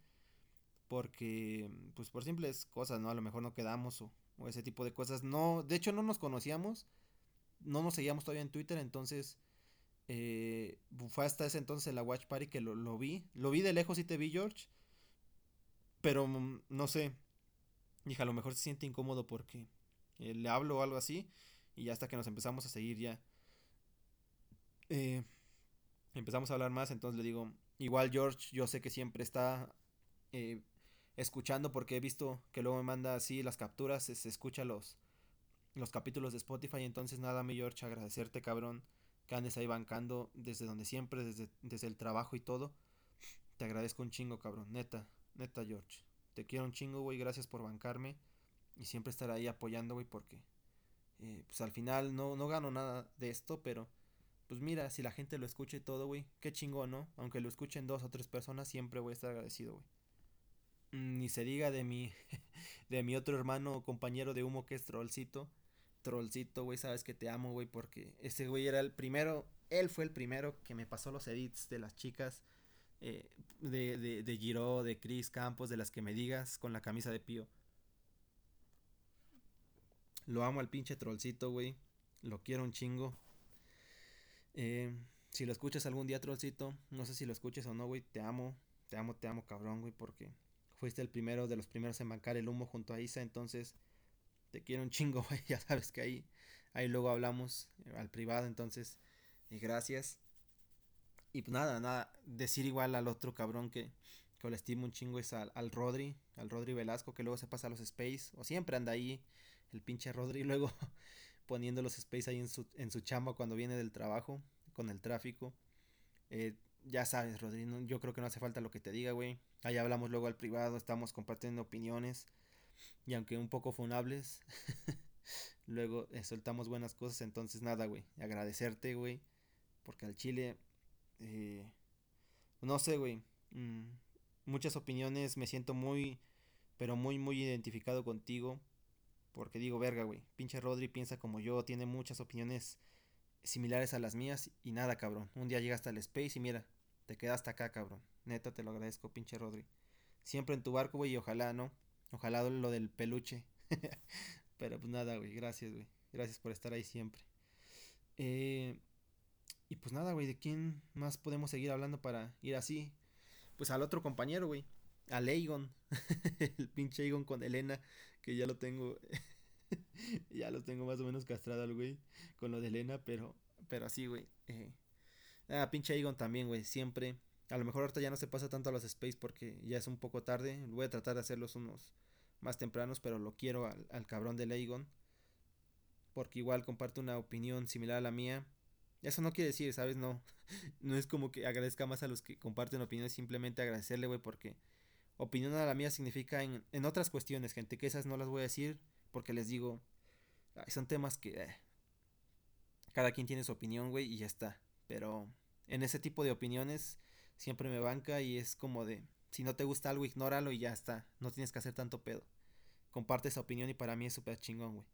Porque, pues por simples cosas, ¿no? A lo mejor no quedamos o, o ese tipo de cosas. No, de hecho no nos conocíamos no nos seguíamos todavía en Twitter, entonces eh, fue hasta ese entonces la Watch Party que lo, vi. Lo vi de lejos y te vi, George. Pero mm, no sé. Dije, a lo mejor se siente incómodo porque eh, le hablo o algo así. Y hasta que nos empezamos a seguir ya. Eh, empezamos a hablar más, entonces le digo, igual George, yo sé que siempre está escuchando porque he visto que luego me manda así las capturas, se escucha los, los capítulos de Spotify. Entonces, nada, mi George, agradecerte, cabrón, que andes ahí bancando desde donde siempre, desde, desde el trabajo y todo. Te agradezco un chingo, cabrón, neta, neta, George. Te quiero un chingo, güey, gracias por bancarme y siempre estar ahí apoyando, güey, porque eh, pues al final no, no gano nada de esto, pero pues mira, si la gente lo escucha y todo, güey, qué chingón, ¿no? Aunque lo escuchen dos o tres personas, siempre voy a estar agradecido, güey. Mm, ni se diga de mi, de mi otro hermano o compañero de humo que es Trollcito trollcito, güey, sabes que te amo, güey, porque ese güey era el primero, él fue el primero que me pasó los edits de las chicas, eh, de, de, de Giro, de Chris Campos, de las que me digas, con la camisa de Pío. Lo amo al pinche trollcito, güey, lo quiero un chingo. Eh, si lo escuchas algún día, trollcito, no sé si lo escuches o no, güey, te amo, te amo, te amo, cabrón, güey, porque fuiste el primero de los primeros en bancar el humo junto a Isa, entonces te quiero un chingo, güey. Ya sabes que ahí, ahí luego hablamos eh, al privado, entonces, eh, gracias. Y pues nada, nada, decir igual al otro cabrón que, que lo estimo un chingo es al, al, Rodri, al Rodri Velasco, que luego se pasa a los Space, o siempre anda ahí, el pinche Rodri, luego poniendo los Space ahí en su, en su chamba cuando viene del trabajo, con el tráfico. Eh, ya sabes, Rodri, yo creo que no hace falta lo que te diga, güey. Ahí hablamos luego al privado, estamos compartiendo opiniones. Y aunque un poco funables, luego eh, soltamos buenas cosas. Entonces, nada, güey. Agradecerte, güey. Porque al chile, eh, no sé, güey. Mm, muchas opiniones. Me siento muy, pero muy, muy identificado contigo. Porque digo, verga, güey. Pinche Rodri piensa como yo. Tiene muchas opiniones similares a las mías. Y nada, cabrón. Un día llegaste al Space y mira, te quedaste acá, cabrón. Neta, te lo agradezco, pinche Rodri. Siempre en tu barco, güey. Y ojalá, ¿no? Ojalá lo del peluche. Pero pues nada, güey. Gracias, güey. Gracias por estar ahí siempre. Eh, y pues nada, güey. ¿De quién más podemos seguir hablando para ir así? Pues al otro compañero, güey. Al Aegon. el pinche Aegon con Elena. Que ya lo tengo. ya lo tengo más o menos castrado al güey. Con lo de Elena. Pero, pero así, güey. Eh. Ah, pinche Aegon también, güey. Siempre a lo mejor ahorita ya no se pasa tanto a los space porque ya es un poco tarde. Voy a tratar de hacerlos unos más tempranos, pero lo quiero al, cabrón de Leigon. Porque igual comparte una opinión similar a la mía. Eso no quiere decir, ¿sabes? No. No es como que agradezca más a los que comparten opiniones, simplemente agradecerle, güey, porque opinión a la mía significa en, en, otras cuestiones, gente, que esas no las voy a decir porque les digo, son temas que eh, cada quien tiene su opinión, güey, y ya está. Pero en ese tipo de opiniones siempre me banca y es como de, si no te gusta algo, ignóralo y ya está, no tienes que hacer tanto pedo. Comparte esa opinión y para mí es súper chingón, güey.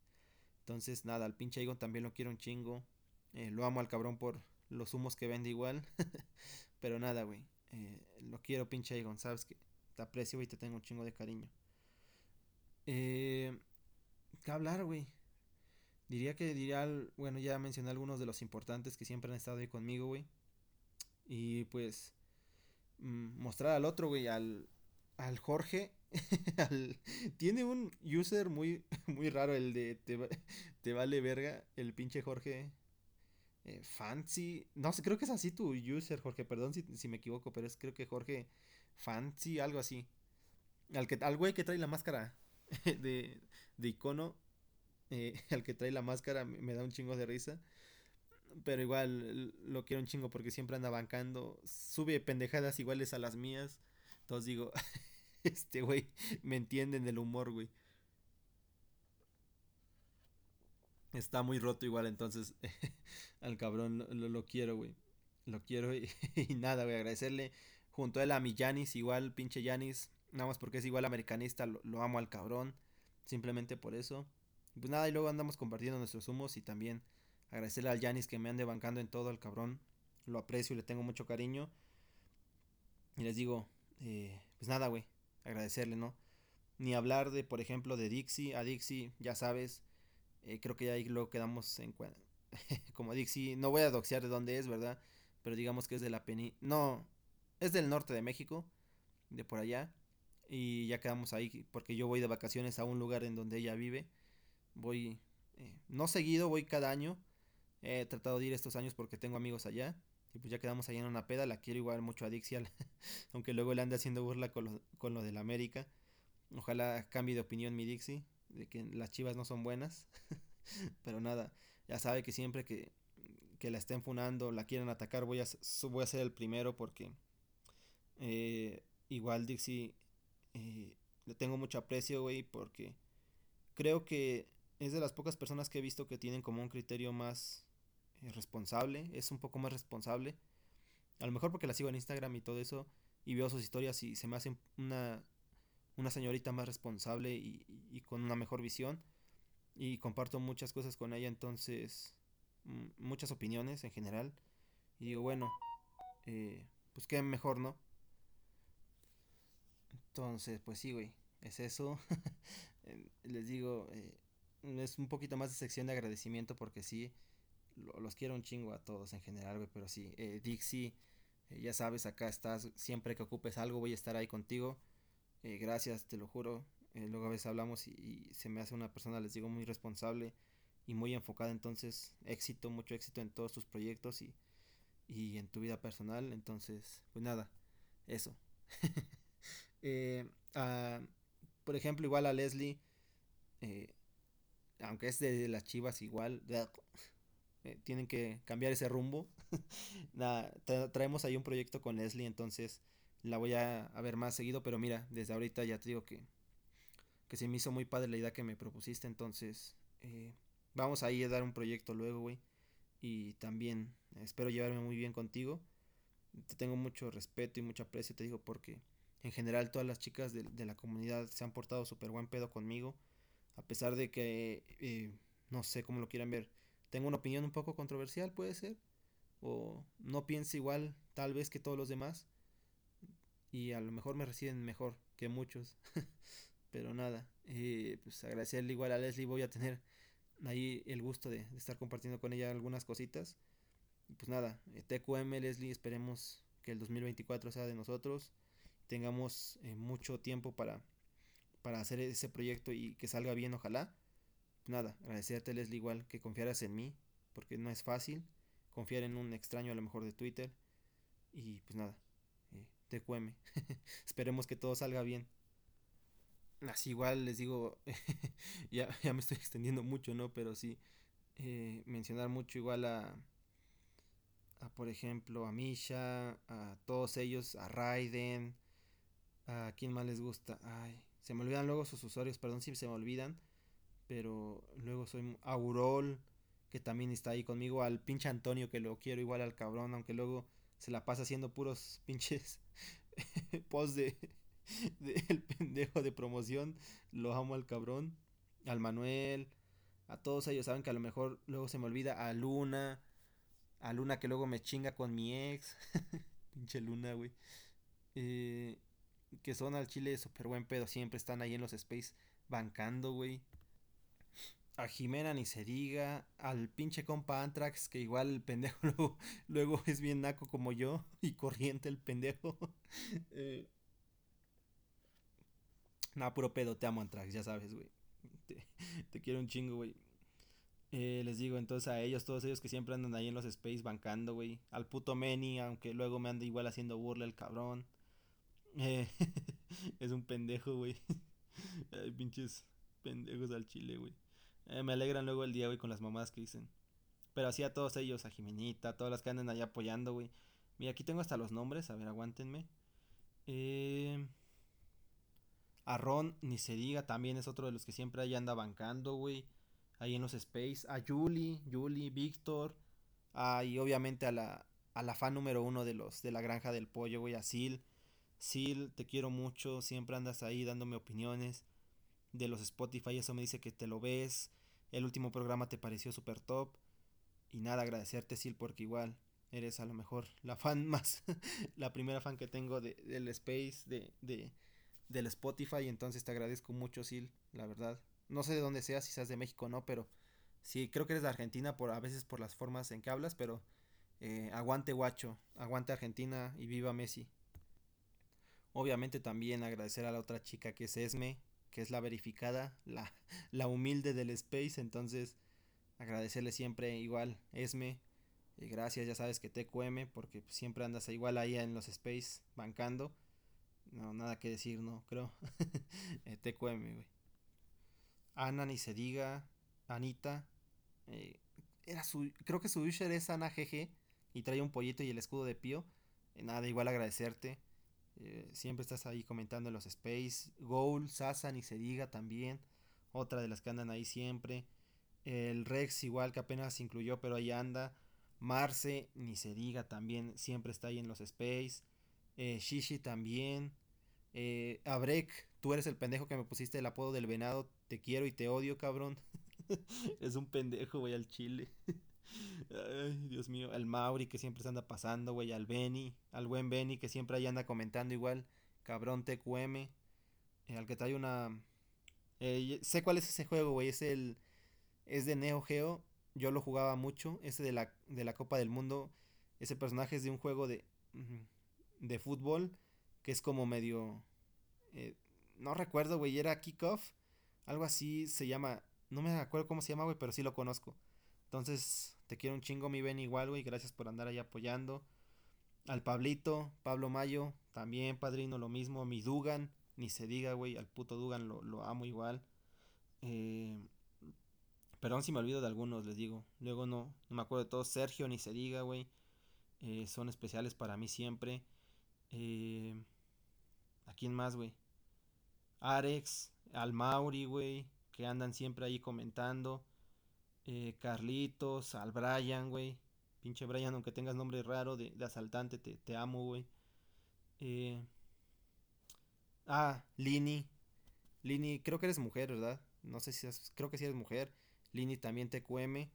Entonces, nada, al pinche Egon también lo quiero un chingo. Eh, lo amo al cabrón por los humos que vende igual. Pero nada, güey. Eh, lo quiero, pinche Egon. Sabes que te aprecio, y te tengo un chingo de cariño. Eh, ¿Qué hablar, güey? Diría que diría, bueno, ya mencioné algunos de los importantes que siempre han estado ahí conmigo, güey. Y pues Mm, mostrar al otro, güey, al, al Jorge. tiene un user muy, muy raro, el de te, vale verga, el pinche Jorge. Eh, fancy. No sé, creo que es así tu user, Jorge. Perdón si, me equivoco, pero es creo que Jorge Fancy, algo así. Al, que, al güey que trae la máscara de, de icono. Eh, al que trae la máscara me da un chingo de risa. Pero igual lo quiero un chingo porque siempre anda bancando. Sube pendejadas iguales a las mías. Entonces digo, este güey me entienden del humor, güey. Está muy roto igual, entonces al cabrón lo, lo quiero, güey. Lo quiero y, y nada, güey, agradecerle junto a él a mi Yanis, igual, pinche Yanis, nada más porque es igual americanista, lo, amo al cabrón, simplemente por eso. Pues nada, y luego andamos compartiendo nuestros humos y también agradecerle al Yanis que me ande bancando en todo, al cabrón, lo aprecio y le tengo mucho cariño. Y les digo, eh, pues nada, güey, agradecerle, ¿no? Ni hablar de, por ejemplo, de Dixie, a Dixie, ya sabes, eh, creo que ya ahí luego quedamos en como Dixie, no voy a doxear de dónde es, ¿verdad? Pero digamos que es de la peni... No, es del norte de México, de por allá. Y ya quedamos ahí porque yo voy de vacaciones a un lugar en donde ella vive. Voy, eh, no seguido, voy cada año. He tratado de ir estos años porque tengo amigos allá. Y pues ya quedamos allá en una peda. La quiero igual mucho a Dixie, aunque luego le ande haciendo burla con lo, con lo de la América. Ojalá cambie de opinión mi Dixie, de que las chivas no son buenas. Pero nada, ya sabe que siempre que, que la estén funando, la quieran atacar, voy a, voy a ser el primero porque eh, igual Dixie eh, le tengo mucho aprecio, güey, porque creo que es de las pocas personas que he visto que tienen como un criterio más eh, responsable, es un poco más responsable. A lo mejor porque la sigo en Instagram y todo eso y veo sus historias y se me hace una, una señorita más responsable y, y, con una mejor visión y comparto muchas cosas con ella, entonces muchas opiniones en general y digo, bueno, eh, pues qué mejor, ¿no? Entonces, pues sí, güey, es eso. Les digo, eh, es un poquito más de sección de agradecimiento porque sí, lo, los quiero un chingo a todos en general, güey, pero sí, eh, Dixie, eh, ya sabes, acá estás, siempre que ocupes algo voy a estar ahí contigo. Eh, gracias, te lo juro. Luego a veces hablamos y, y, se me hace una persona, les digo, muy responsable y muy enfocada. Entonces, éxito, mucho éxito en todos tus proyectos y, y en tu vida personal. Entonces, pues nada, eso. Eh, por ejemplo, igual a Leslie, eh, aunque es de las chivas igual, eh, tienen que cambiar ese rumbo. Traemos ahí un proyecto con Leslie, entonces la voy a, a, ver más seguido, pero mira, desde ahorita ya te digo que, que se me hizo muy padre la idea que me propusiste, entonces eh, vamos ahí a dar un proyecto luego, güey. Y también espero llevarme muy bien contigo. Te tengo mucho respeto y mucho aprecio, te digo, porque en general todas las chicas de, de la comunidad se han portado súper buen pedo conmigo. A pesar de que, eh, no sé cómo lo quieran ver, tengo una opinión un poco controversial, puede ser. O no piense igual, tal vez, que todos los demás. Y a lo mejor me reciben mejor que muchos. Pero nada, eh, pues agradecerle igual a Leslie. Voy a tener ahí el gusto de, de estar compartiendo con ella algunas cositas. Pues nada, eh, TQM Leslie, esperemos que el 2024 sea de nosotros tengamos eh, mucho tiempo para, para hacer ese proyecto y que salga bien, ojalá. Nada, agradecerte Leslie igual que confiaras en mí, porque no es fácil confiar en un extraño a lo mejor de Twitter. Y pues nada, eh, te cueme. Esperemos que todo salga bien. Así igual les digo, ya, ya me estoy extendiendo mucho, ¿no? Pero sí, eh, mencionar mucho igual a, a, por ejemplo, a Misha, a todos ellos, a Raiden, ¿A quién más les gusta? Ay, se me olvidan luego sus usuarios, perdón si se me olvidan. Pero luego soy Aurol, que también está ahí conmigo. Al pinche Antonio, que lo quiero igual al cabrón, aunque luego se la pasa haciendo puros pinches post de, de el pendejo de promoción. Lo amo al cabrón. Al Manuel. A todos ellos saben que a lo mejor luego se me olvida. A Luna. A Luna que luego me chinga con mi ex. pinche Luna, güey. Eh, que son al chile súper buen pedo, siempre están ahí en los space bancando, güey. A Jimena ni se diga, al pinche compa Antrax, que igual el pendejo luego, es bien naco como yo, y corriente el pendejo. eh. Puro pedo, te amo Antrax, ya sabes, güey. Te, te, quiero un chingo, güey. Eh, les digo entonces a ellos, todos ellos que siempre andan ahí en los space bancando, güey. Al puto Meni, aunque luego me anda igual haciendo burla el cabrón. Eh, es un pendejo, güey. Ay, pinches pendejos al chile, güey. Eh, me alegran luego el día, güey, con las mamás que dicen. Pero así a todos ellos, a Jimenita, a todas las que andan allá apoyando, güey. Mira, aquí tengo hasta los nombres, a ver, aguántenme. Eh, a Ron, ni se diga, también es otro de los que siempre ahí anda bancando, güey. ahí en los space, a Julie, Julie, Víctor, ah, y obviamente a la, a la fan número uno de los de la granja del pollo, güey, a Sil. Sil, te quiero mucho, siempre andas ahí dándome opiniones de los Spotify, eso me dice que te lo ves. El último programa te pareció super top. Y nada, agradecerte, Sil, porque igual eres a lo mejor la fan más, la primera fan que tengo de, del Space, de, de, del Spotify. Entonces te agradezco mucho, Sil, la verdad. No sé de dónde seas, si seas de México o no, pero sí, creo que eres de Argentina, por, a veces por las formas en que hablas, pero eh, aguante guacho, aguante Argentina y viva Messi. Obviamente también agradecer a la otra chica que es Esme, que es la verificada, la, la humilde del Space, entonces agradecerle siempre igual, Esme, y gracias, ya sabes que TQM, porque siempre andas igual ahí en los Space bancando. No, nada que decir, no, creo. eh, TQM, güey. Ana, ni se diga. Anita. Eh, era su, creo que su user es Ana GG. Y trae un pollito y el escudo de Pío. Eh, nada, igual agradecerte. Eh, siempre estás ahí comentando en los Space. Goal, Sasa, ni se diga también. Otra de las que andan ahí siempre. El Rex igual que apenas se incluyó, pero ahí anda. Marce, ni se diga también, siempre está ahí en los Space. Eh, Shishi también. Eh, Abrek, tú eres el pendejo que me pusiste el apodo del venado. Te quiero y te odio, cabrón. es un pendejo, güey, al chile. Ay, Dios mío. Al Mauri que siempre se anda pasando, güey. Al Benny. Al buen Benny que siempre ahí anda comentando igual. Cabrón TQM. Eh, al que trae una... Eh, sé cuál es ese juego, güey. Es el... Es de Neo Geo yo lo jugaba mucho, ese de la, de la Copa del Mundo, ese personaje es de un juego de, de fútbol que es como medio, eh, no recuerdo, güey, era Kickoff, algo así se llama, no me acuerdo cómo se llama, güey, pero sí lo conozco. Entonces, te quiero un chingo, mi Ben igual, güey, gracias por andar ahí apoyando. Al Pablito, Pablo Mayo, también, padrino, lo mismo. Mi Dugan, ni se diga, güey, al puto Dugan lo, lo amo igual. Eh, Perdón si me olvido de algunos, les digo. Luego no, no me acuerdo de todos. Sergio, ni se diga, güey. Eh, son especiales para mí siempre. Eh, ¿A quién más, güey? Arex, al Mauri, güey. Que andan siempre ahí comentando. Eh, Carlitos, al Brian, güey. Pinche Brian, aunque tengas nombre raro de, asaltante, te, amo, güey. Eh, ah, Lini. Lini, creo que eres mujer, ¿verdad? No sé si es, creo que sí eres mujer. Lini también TQM.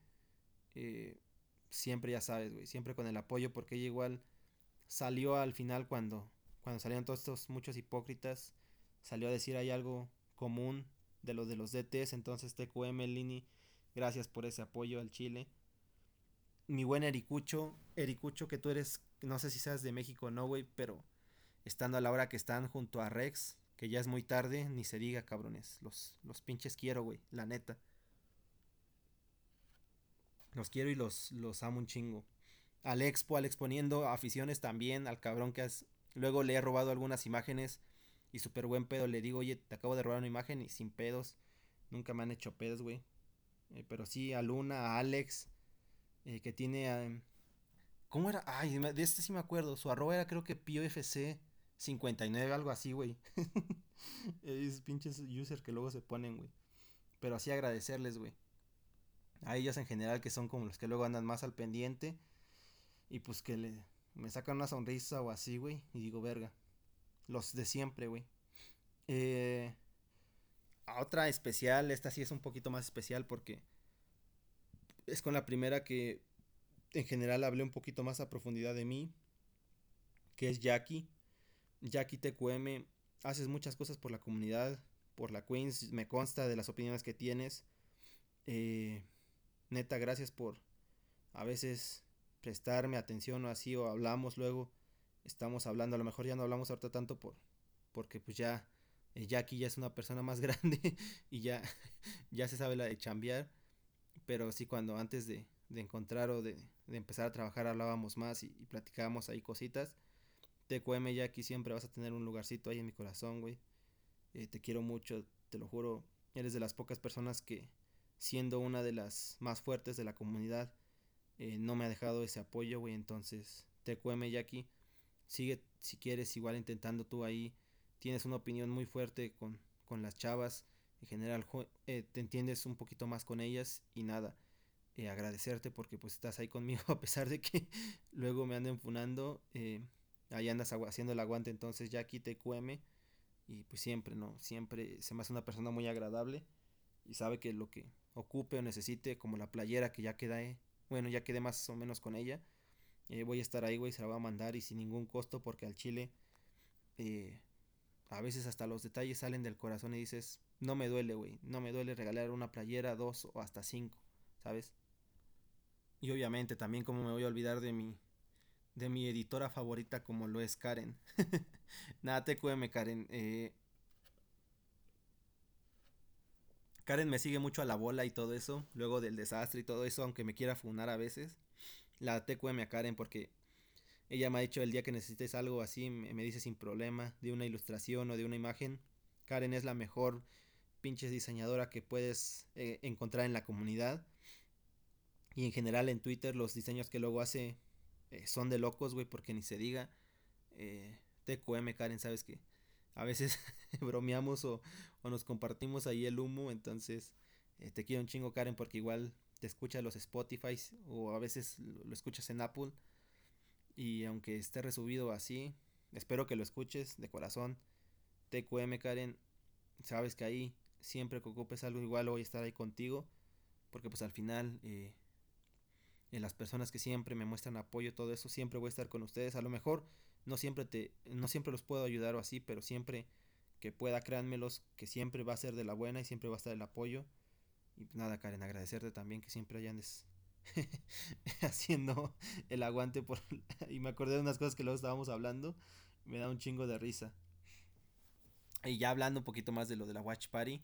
Eh, siempre ya sabes, güey. Siempre con el apoyo porque ella igual salió al final cuando, cuando salieron todos estos muchos hipócritas. Salió a decir hay algo común de los de los DTs. Entonces TQM, Lini, gracias por ese apoyo al Chile. Mi buen Ericucho, Ericucho que tú eres, no sé si seas de México o no, güey, pero estando a la hora que están junto a Rex, que ya es muy tarde, ni se diga, cabrones. Los, los pinches quiero, güey, la neta. Los quiero y los, los amo un chingo. Al Expo, al exponiendo aficiones también, al cabrón que has... Luego le he robado algunas imágenes y súper buen pedo le digo, oye, te acabo de robar una imagen y sin pedos. Nunca me han hecho pedos, güey. Eh, pero sí, a Luna, a Alex, eh, que tiene... ¿Cómo era? Ay, de este sí me acuerdo. Su arroba era creo que PioFC 59, algo así, güey. es pinches user que luego se ponen, güey. Pero así agradecerles, güey a ellos en general que son como los que luego andan más al pendiente y pues que le, me sacan una sonrisa o así, güey, y digo, verga, los de siempre, güey. Eh, otra especial, esta sí es un poquito más especial porque es con la primera que en general hablé un poquito más a profundidad de mí, que es Jackie. Jackie TQM, haces muchas cosas por la comunidad, por la Queens, me consta de las opiniones que tienes. Eh, Neta, gracias por a veces prestarme atención o así, o hablamos luego, estamos hablando, a lo mejor ya no hablamos ahorita tanto por, porque pues ya, Jackie ya es una persona más grande y ya, ya se sabe la de chambear, pero sí cuando antes de, de encontrar o de, de, empezar a trabajar hablábamos más y, y platicábamos ahí cositas. TQM Jackie siempre vas a tener un lugarcito ahí en mi corazón, güey. Eh, te quiero mucho, te lo juro. Eres de las pocas personas que, siendo una de las más fuertes de la comunidad, eh, no me ha dejado ese apoyo, güey. Entonces, TQM Jackie, sigue si quieres igual intentando tú ahí. Tienes una opinión muy fuerte con, con las chavas. en general eh, te entiendes un poquito más con ellas y nada. Eh, agradecerte porque pues estás ahí conmigo a pesar de que luego me anden funando. Eh, ahí andas haciendo el aguante entonces ya aquí te y pues siempre, ¿no? Siempre se me hace una persona muy agradable y sabe que lo que ocupe o necesite, como la playera que ya queda, bueno, ya quedé más o menos con ella, voy a estar ahí, güey, se la va a mandar y sin ningún costo porque al chile a veces hasta los detalles salen del corazón y dices, no me duele, güey, no me duele regalar una playera, dos o hasta cinco, ¿sabes? Y obviamente también como me voy a olvidar de mi de mi editora favorita como lo es Karen. Nada, cueme Karen. Eh, Karen me sigue mucho a la bola y todo eso, luego del desastre y todo eso, aunque me quiera funar a veces. La TQM a Karen porque ella me ha dicho el día que necesites algo así, me, dice sin problema, de una ilustración o de una imagen. Karen es la mejor pinche diseñadora que puedes eh, encontrar en la comunidad. Y en general en Twitter los diseños que luego hace eh, son de locos, güey, porque ni se diga. Eh, TQM, Karen, sabes que a veces bromeamos o, nos compartimos ahí el humo. Entonces, te quiero un chingo, Karen, porque igual te escucha los Spotify o a veces lo escuchas en Apple. Y aunque esté resubido así, espero que lo escuches de corazón. TQM Karen, sabes que ahí siempre que ocupes algo igual voy a estar ahí contigo. Porque pues al final, eh, en las personas que siempre me muestran apoyo, todo eso, siempre voy a estar con ustedes. A lo mejor no siempre te, no siempre los puedo ayudar o así, pero siempre que pueda, créanmelos, que siempre va a ser de la buena y siempre va a estar el apoyo. Y pues nada, Karen, agradecerte también que siempre hayan haciendo el aguante por y me acordé de unas cosas que luego estábamos hablando, me da un chingo de risa. Y ya hablando un poquito más de lo de la Watch Party,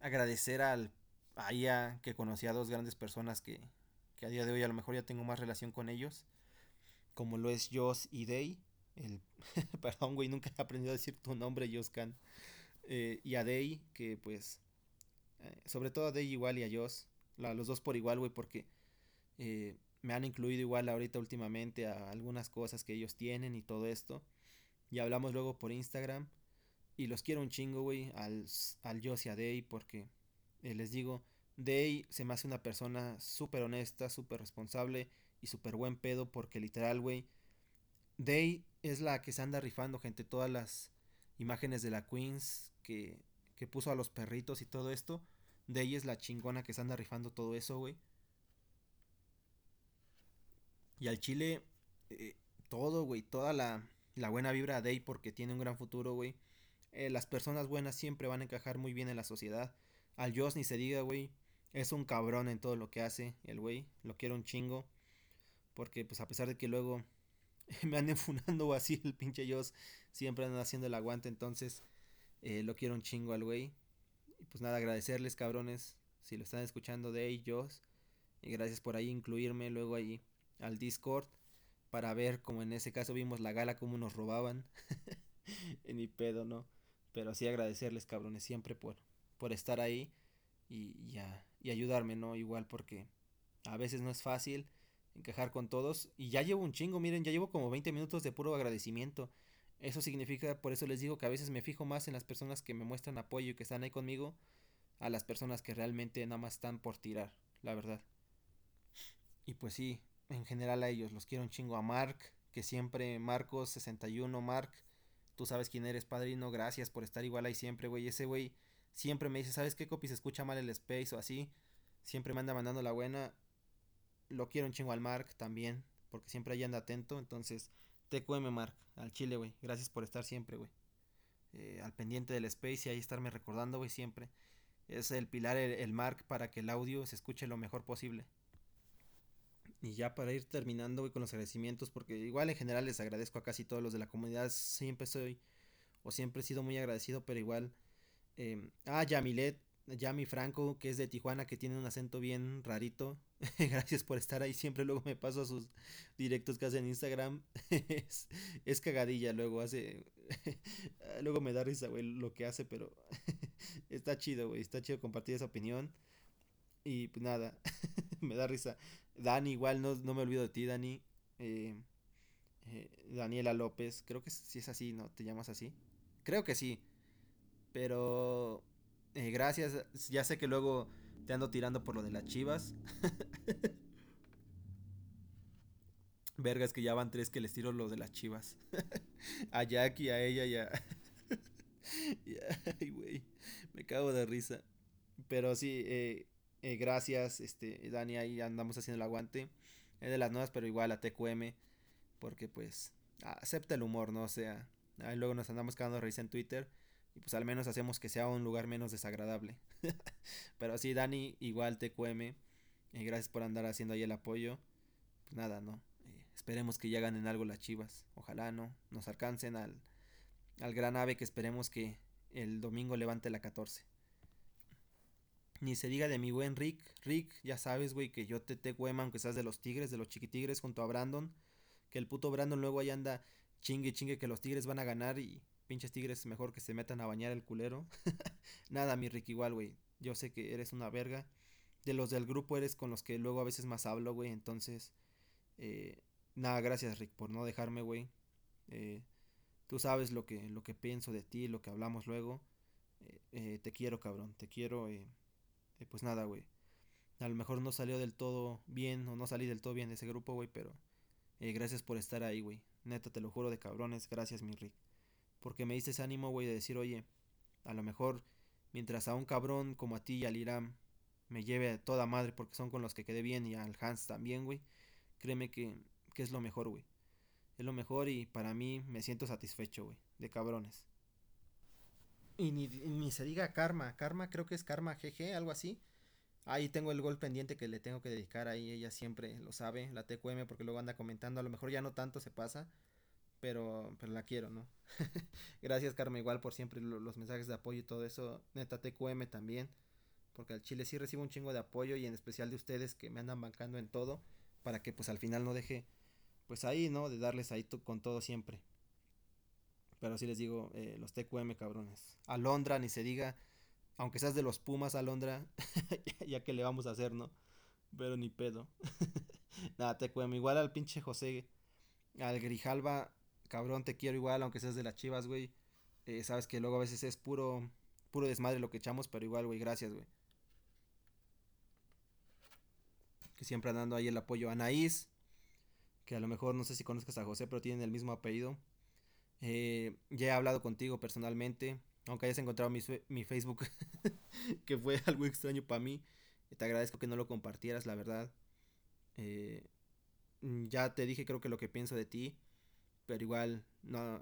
agradecer al a que conocí a dos grandes personas que, que a día de hoy a lo mejor ya tengo más relación con ellos, como lo es Joss y Day, el perdón güey, nunca he aprendido a decir tu nombre, Joss eh, y a Day, que pues, eh, sobre todo a Day igual y a Joss, los dos por igual, güey, porque eh, me han incluido igual ahorita últimamente a algunas cosas que ellos tienen y todo esto. Y hablamos luego por Instagram. Y los quiero un chingo, güey, al, al y a Day porque eh, les digo, Day se me hace una persona súper honesta, súper responsable y súper buen pedo porque literal, güey, Day es la que se anda rifando, gente, todas las imágenes de la Queens que, que puso a los perritos y todo esto. Day es la chingona que se anda rifando todo eso, güey. Y al Chile, eh, todo, güey, toda la, la, buena vibra a Day porque tiene un gran futuro, güey. Eh, las personas buenas siempre van a encajar muy bien en la sociedad. Al Joss ni se diga, güey. Es un cabrón en todo lo que hace, el güey. Lo quiero un chingo. Porque, pues, a pesar de que luego me anden funando o así, el pinche Joss siempre anda haciendo el aguante. Entonces, eh, lo quiero un chingo al güey. Y pues nada, agradecerles, cabrones. Si lo están escuchando, Day, Joss. Y gracias por ahí incluirme luego ahí al Discord para ver como en ese caso vimos la gala como nos robaban. en mi pedo, ¿no? Pero sí agradecerles, cabrones, siempre por, por estar ahí y, y ayudarme, ¿no? Igual porque a veces no es fácil encajar con todos. Y ya llevo un chingo, miren, ya llevo como 20 minutos de puro agradecimiento. Eso significa, por eso les digo que a veces me fijo más en las personas que me muestran apoyo y que están ahí conmigo, a las personas que realmente nada más están por tirar, la verdad. Y pues sí, en general a ellos. Los quiero un chingo a Mark, que siempre Marcos61, Mark, tú sabes quién eres, padrino, gracias por estar igual ahí siempre, güey. Ese güey siempre me dice, ¿sabes qué, Copy? Se escucha mal el space o así. Siempre me anda mandando la buena. Lo quiero un chingo al Mark también, porque siempre ahí anda atento. Entonces, TQM Mark, al chile, güey. Gracias por estar siempre, güey. Eh, al pendiente del space y ahí estarme recordando, güey, siempre. Es el pilar, el Mark, para que el audio se escuche lo mejor posible. Y ya para ir terminando con los agradecimientos, porque igual en general les agradezco a casi todos los de la comunidad, siempre soy o siempre he sido muy agradecido, pero igual... Eh, ah, Yamilet, Yami Franco, que es de Tijuana, que tiene un acento bien rarito. Gracias por estar ahí. Siempre luego me paso a sus directos que hace en Instagram. es, es, cagadilla, luego hace. luego me da risa, güey, lo que hace, pero está chido, güey. Está chido compartir esa opinión. Y pues nada, me da risa. Dani, igual no, no me olvido de ti, Dani. Eh, eh, Daniela López, creo que si es así, ¿no? ¿Te llamas así? Creo que sí. Pero Eh, gracias. Ya sé que luego te ando tirando por lo de las chivas. Verga, es que ya van tres que les tiro lo de las chivas. a Jackie, a ella y a. Ay, güey. Me cago de risa. Pero sí, eh, eh, gracias, este, Dani, ahí andamos haciendo el aguante. Es de las nuevas, pero igual a TQM. Porque pues acepta el humor, ¿no? O sea, ahí luego nos andamos cagando risa en Twitter. Y pues al menos hacemos que sea un lugar menos desagradable. pero sí, Dani, igual TQM. Eh, gracias por andar haciendo ahí el apoyo. Pues nada, ¿no? esperemos que ya ganen algo las chivas. Ojalá, ¿no? Nos alcancen al, al gran ave que esperemos que el domingo levante la 14. Ni se diga de mi buen Rick. Rick, ya sabes, güey, que yo te te güema, aunque seas de los Tigres, de los Chiquitigres, junto a Brandon. Que el puto Brandon luego ahí anda chingue chingue que los Tigres van a ganar y pinches Tigres mejor que se metan a bañar el culero. Nada, mi Rick, igual, güey. Yo sé que eres una verga. De los del grupo eres con los que luego a veces más hablo, güey. Entonces, eh, nada, gracias, Rick, por no dejarme, güey. Eh, tú sabes lo que, lo que pienso de ti, lo que hablamos luego. Eh, eh te quiero, cabrón. Te quiero. Eh, pues nada, güey. A lo mejor no salió del todo bien o no salí del todo bien de ese grupo, güey, pero eh, gracias por estar ahí, güey. Neta, te lo juro de cabrones, gracias, mi Rick. Porque me diste ese ánimo, güey, de decir, oye, a lo mejor mientras a un cabrón como a ti y al Iram me lleve a toda madre porque son con los que quedé bien y al Hans también, güey, créeme que, que es lo mejor, güey. Es lo mejor y para mí me siento satisfecho, güey, de cabrones. Y ni, ni se diga Karma. Karma creo que es Karma GG, algo así. Ahí tengo el gol pendiente que le tengo que dedicar ahí. Ella siempre lo sabe, la TQM, porque luego anda comentando. A lo mejor ya no tanto se pasa. Pero, pero la quiero, ¿no? Gracias, Karma, igual por siempre los mensajes de apoyo y todo eso. Neta TQM también. Porque al Chile sí recibo un chingo de apoyo y en especial de ustedes que me andan bancando en todo. Para que pues al final no deje, pues ahí, ¿no? De darles ahí con todo siempre. Pero sí les digo, eh, los TQM cabrones. Alondra, ni se diga. Aunque seas de los Pumas, Alondra. ya que le vamos a hacer, ¿no? Pero ni pedo. Nada, TQM. Igual al pinche José. Al Grijalva. Cabrón, te quiero igual, aunque seas de las chivas, güey. Eh, sabes que luego a veces es puro. Puro desmadre lo que echamos, pero igual, güey, gracias, güey. Que siempre andando ahí el apoyo a Anaís. Que a lo mejor no sé si conozcas a José, pero tienen el mismo apellido. Eh, ya he hablado contigo personalmente, aunque hayas encontrado mi, mi Facebook, que fue algo extraño para mí. Te agradezco que no lo compartieras, la verdad. Eh, ya te dije creo que lo que pienso de ti, pero igual no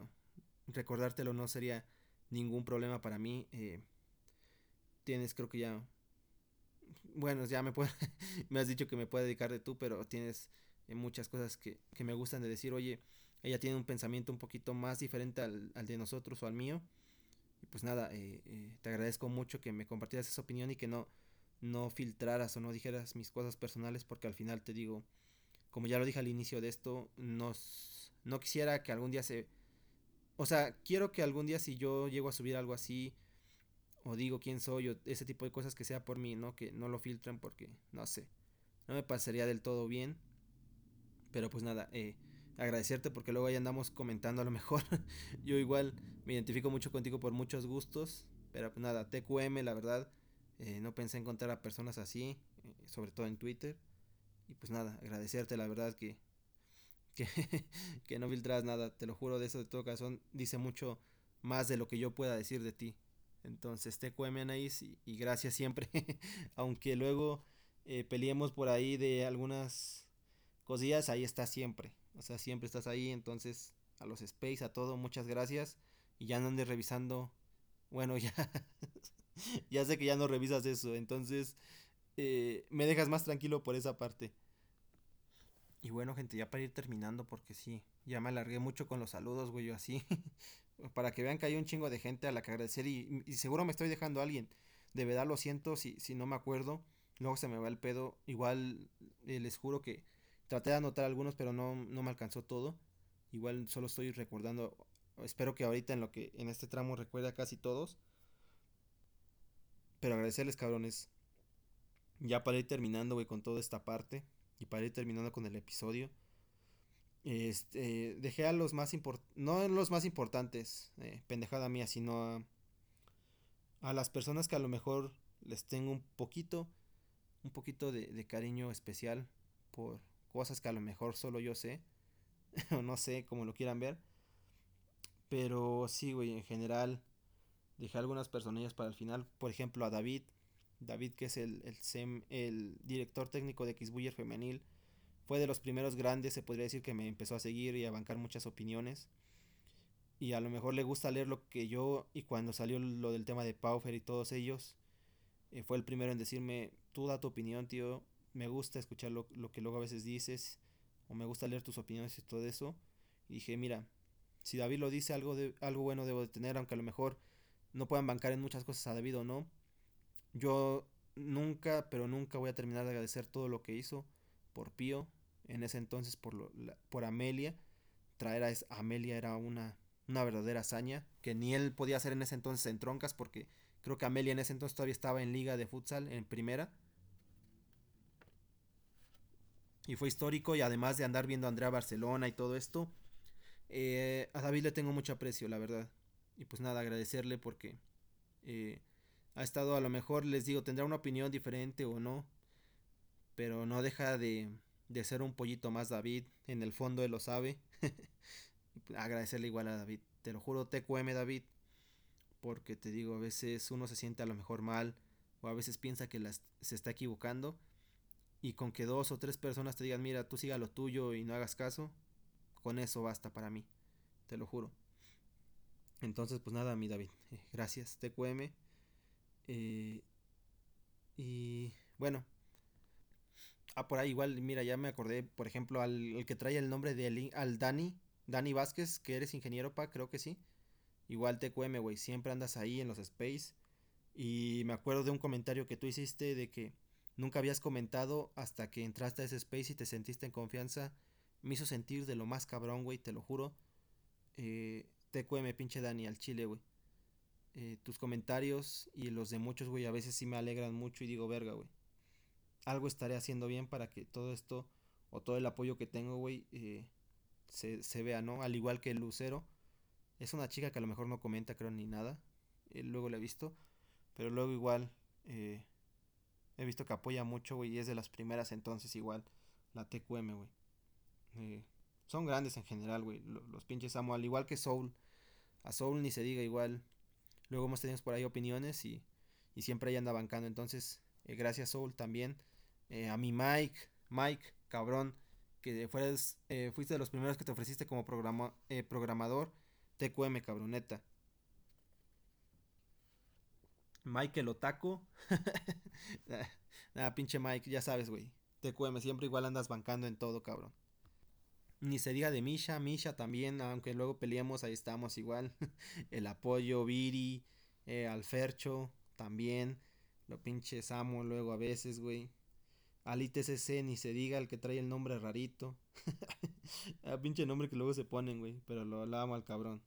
recordártelo no sería ningún problema para mí. Eh, tienes creo que ya bueno, ya me puede, me has dicho que me puede dedicar de tú, pero tienes eh, muchas cosas que, que me gustan de decir, oye, ella tiene un pensamiento un poquito más diferente al, de nosotros o al mío. Y pues nada, eh, eh, te agradezco mucho que me compartieras esa opinión y que no, no filtraras o no dijeras mis cosas personales porque al final te digo, como ya lo dije al inicio de esto, no quisiera que algún día se... O sea, quiero que algún día si yo llego a subir algo así o digo quién soy o ese tipo de cosas que sea por mí, ¿no? Que no lo filtren porque, no sé, no me pasaría del todo bien. Pero pues nada, eh, agradecerte porque luego ahí andamos comentando a lo mejor. Yo igual me identifico mucho contigo por muchos gustos, pero pues nada, TQM, la verdad, eh, no pensé encontrar a personas así, eh, sobre todo en Twitter. Y pues nada, agradecerte, la verdad que, que, no filtras nada, te lo juro de eso de todo caso, dice mucho más de lo que yo pueda decir de ti. Entonces, TQM Anaís y, y gracias siempre, aunque luego eh, peleemos por ahí de algunas cosillas, ahí está siempre. O sea, siempre estás ahí, entonces a los space, a todo, muchas gracias. Y ya no andes revisando. Bueno, ya. ya sé que ya no revisas eso, entonces eh, me dejas más tranquilo por esa parte. Y bueno, gente, ya para ir terminando, porque sí, ya me alargué mucho con los saludos, güey, yo así. para que vean que hay un chingo de gente a la que agradecer y, y, seguro me estoy dejando alguien. De verdad lo siento si, si no me acuerdo. Luego se me va el pedo. Igual eh, les juro que Traté de anotar algunos, pero no, no me alcanzó todo. Igual solo estoy recordando. Espero que ahorita en lo que en este tramo recuerde casi todos. Pero agradecerles, cabrones. Ya para ir terminando, güey, con toda esta parte. Y para ir terminando con el episodio. Este, dejé a los más importantes. No los más importantes. Eh, pendejada mía, sino a. a las personas que a lo mejor les tengo un poquito, un poquito de, de cariño especial por cosas que a lo mejor solo yo sé, o no sé cómo lo quieran ver. Pero sí, güey, en general dejé algunas personillas para el final. Por ejemplo, a David. David, que es el, el, SEM, el director técnico de Xbuyer Femenil. Fue de los primeros grandes, se podría decir, que me empezó a seguir y a bancar muchas opiniones. Y a lo mejor le gusta leer lo que yo, y cuando salió lo del tema de Paufer y todos ellos, eh, fue el primero en decirme, tú da tu opinión, tío, me gusta escuchar lo, lo, que luego a veces dices, o me gusta leer tus opiniones y todo eso. Y dije, mira, si David lo dice, algo, de, algo bueno debo de tener, aunque a lo mejor no puedan bancar en muchas cosas a David o no. Yo nunca, pero nunca voy a terminar de agradecer todo lo que hizo por Pío, en ese entonces por, lo, la, por Amelia. Traer a, Amelia era una, una verdadera hazaña que ni él podía hacer en ese entonces en troncas porque creo que Amelia en ese entonces todavía estaba en liga de futsal en primera. Y fue histórico y además de andar viendo a Andrea Barcelona y todo esto, eh, a David le tengo mucho aprecio, la verdad. Y pues nada, agradecerle porque eh, ha estado a lo mejor, les digo, tendrá una opinión diferente o no, pero no deja de, de ser un pollito más David, en el fondo él lo sabe. Pues, agradecerle igual a David, te lo juro, TQM David, porque te digo, a veces uno se siente a lo mejor mal o a veces piensa que se está equivocando y con que dos o tres personas te digan, mira, tú siga lo tuyo y no hagas caso, con eso basta para mí, te lo juro. Entonces, pues nada, mi David, eh, gracias, TQM. Eh, y bueno, ah, por ahí igual, mira, ya me acordé, por ejemplo, al, que trae el nombre de al Dani, Dani Vázquez, que eres ingeniero, pa, creo que sí. Igual TQM, güey, siempre andas ahí en los space. Y me acuerdo de un comentario que tú hiciste de que nunca habías comentado hasta que entraste a ese space y te sentiste en confianza. Me hizo sentir de lo más cabrón, güey, te lo juro. Eh, TQM, pinche Dani, al chile, güey. Eh, tus comentarios y los de muchos, güey, a veces sí me alegran mucho y digo, verga, güey. Algo estaré haciendo bien para que todo esto o todo el apoyo que tengo, güey, eh, se, se, vea, ¿no? Al igual que Lucero. Es una chica que a lo mejor no comenta, creo, ni nada. Eh, luego la he visto. Pero luego igual eh, he visto que apoya mucho, güey. Y es de las primeras entonces igual. La TQM, güey. Eh, son grandes en general, güey. Los, pinches amo. Al igual que Soul. A Soul ni se diga igual. Luego hemos tenido por ahí opiniones y, y siempre ahí anda bancando. Entonces, eh, gracias Soul también. Eh, a mi Mike, Mike, cabrón, que fueras, eh, fuiste de los primeros que te ofreciste como programa, programador. TQM, cabroneta. Mike el Otaku. Nada, pinche Mike, ya sabes, güey. TQM, siempre igual andas bancando en todo, cabrón. Ni se diga de Misha, Misha también, aunque luego peleamos, ahí estamos igual. el apoyo, Viri, eh, Alfercho, también. Lo pinche Samo luego a veces, güey. Al ITCC ni se diga el que trae el nombre rarito. el pinche nombre que luego se ponen, güey. Pero lo, lo amo al cabrón.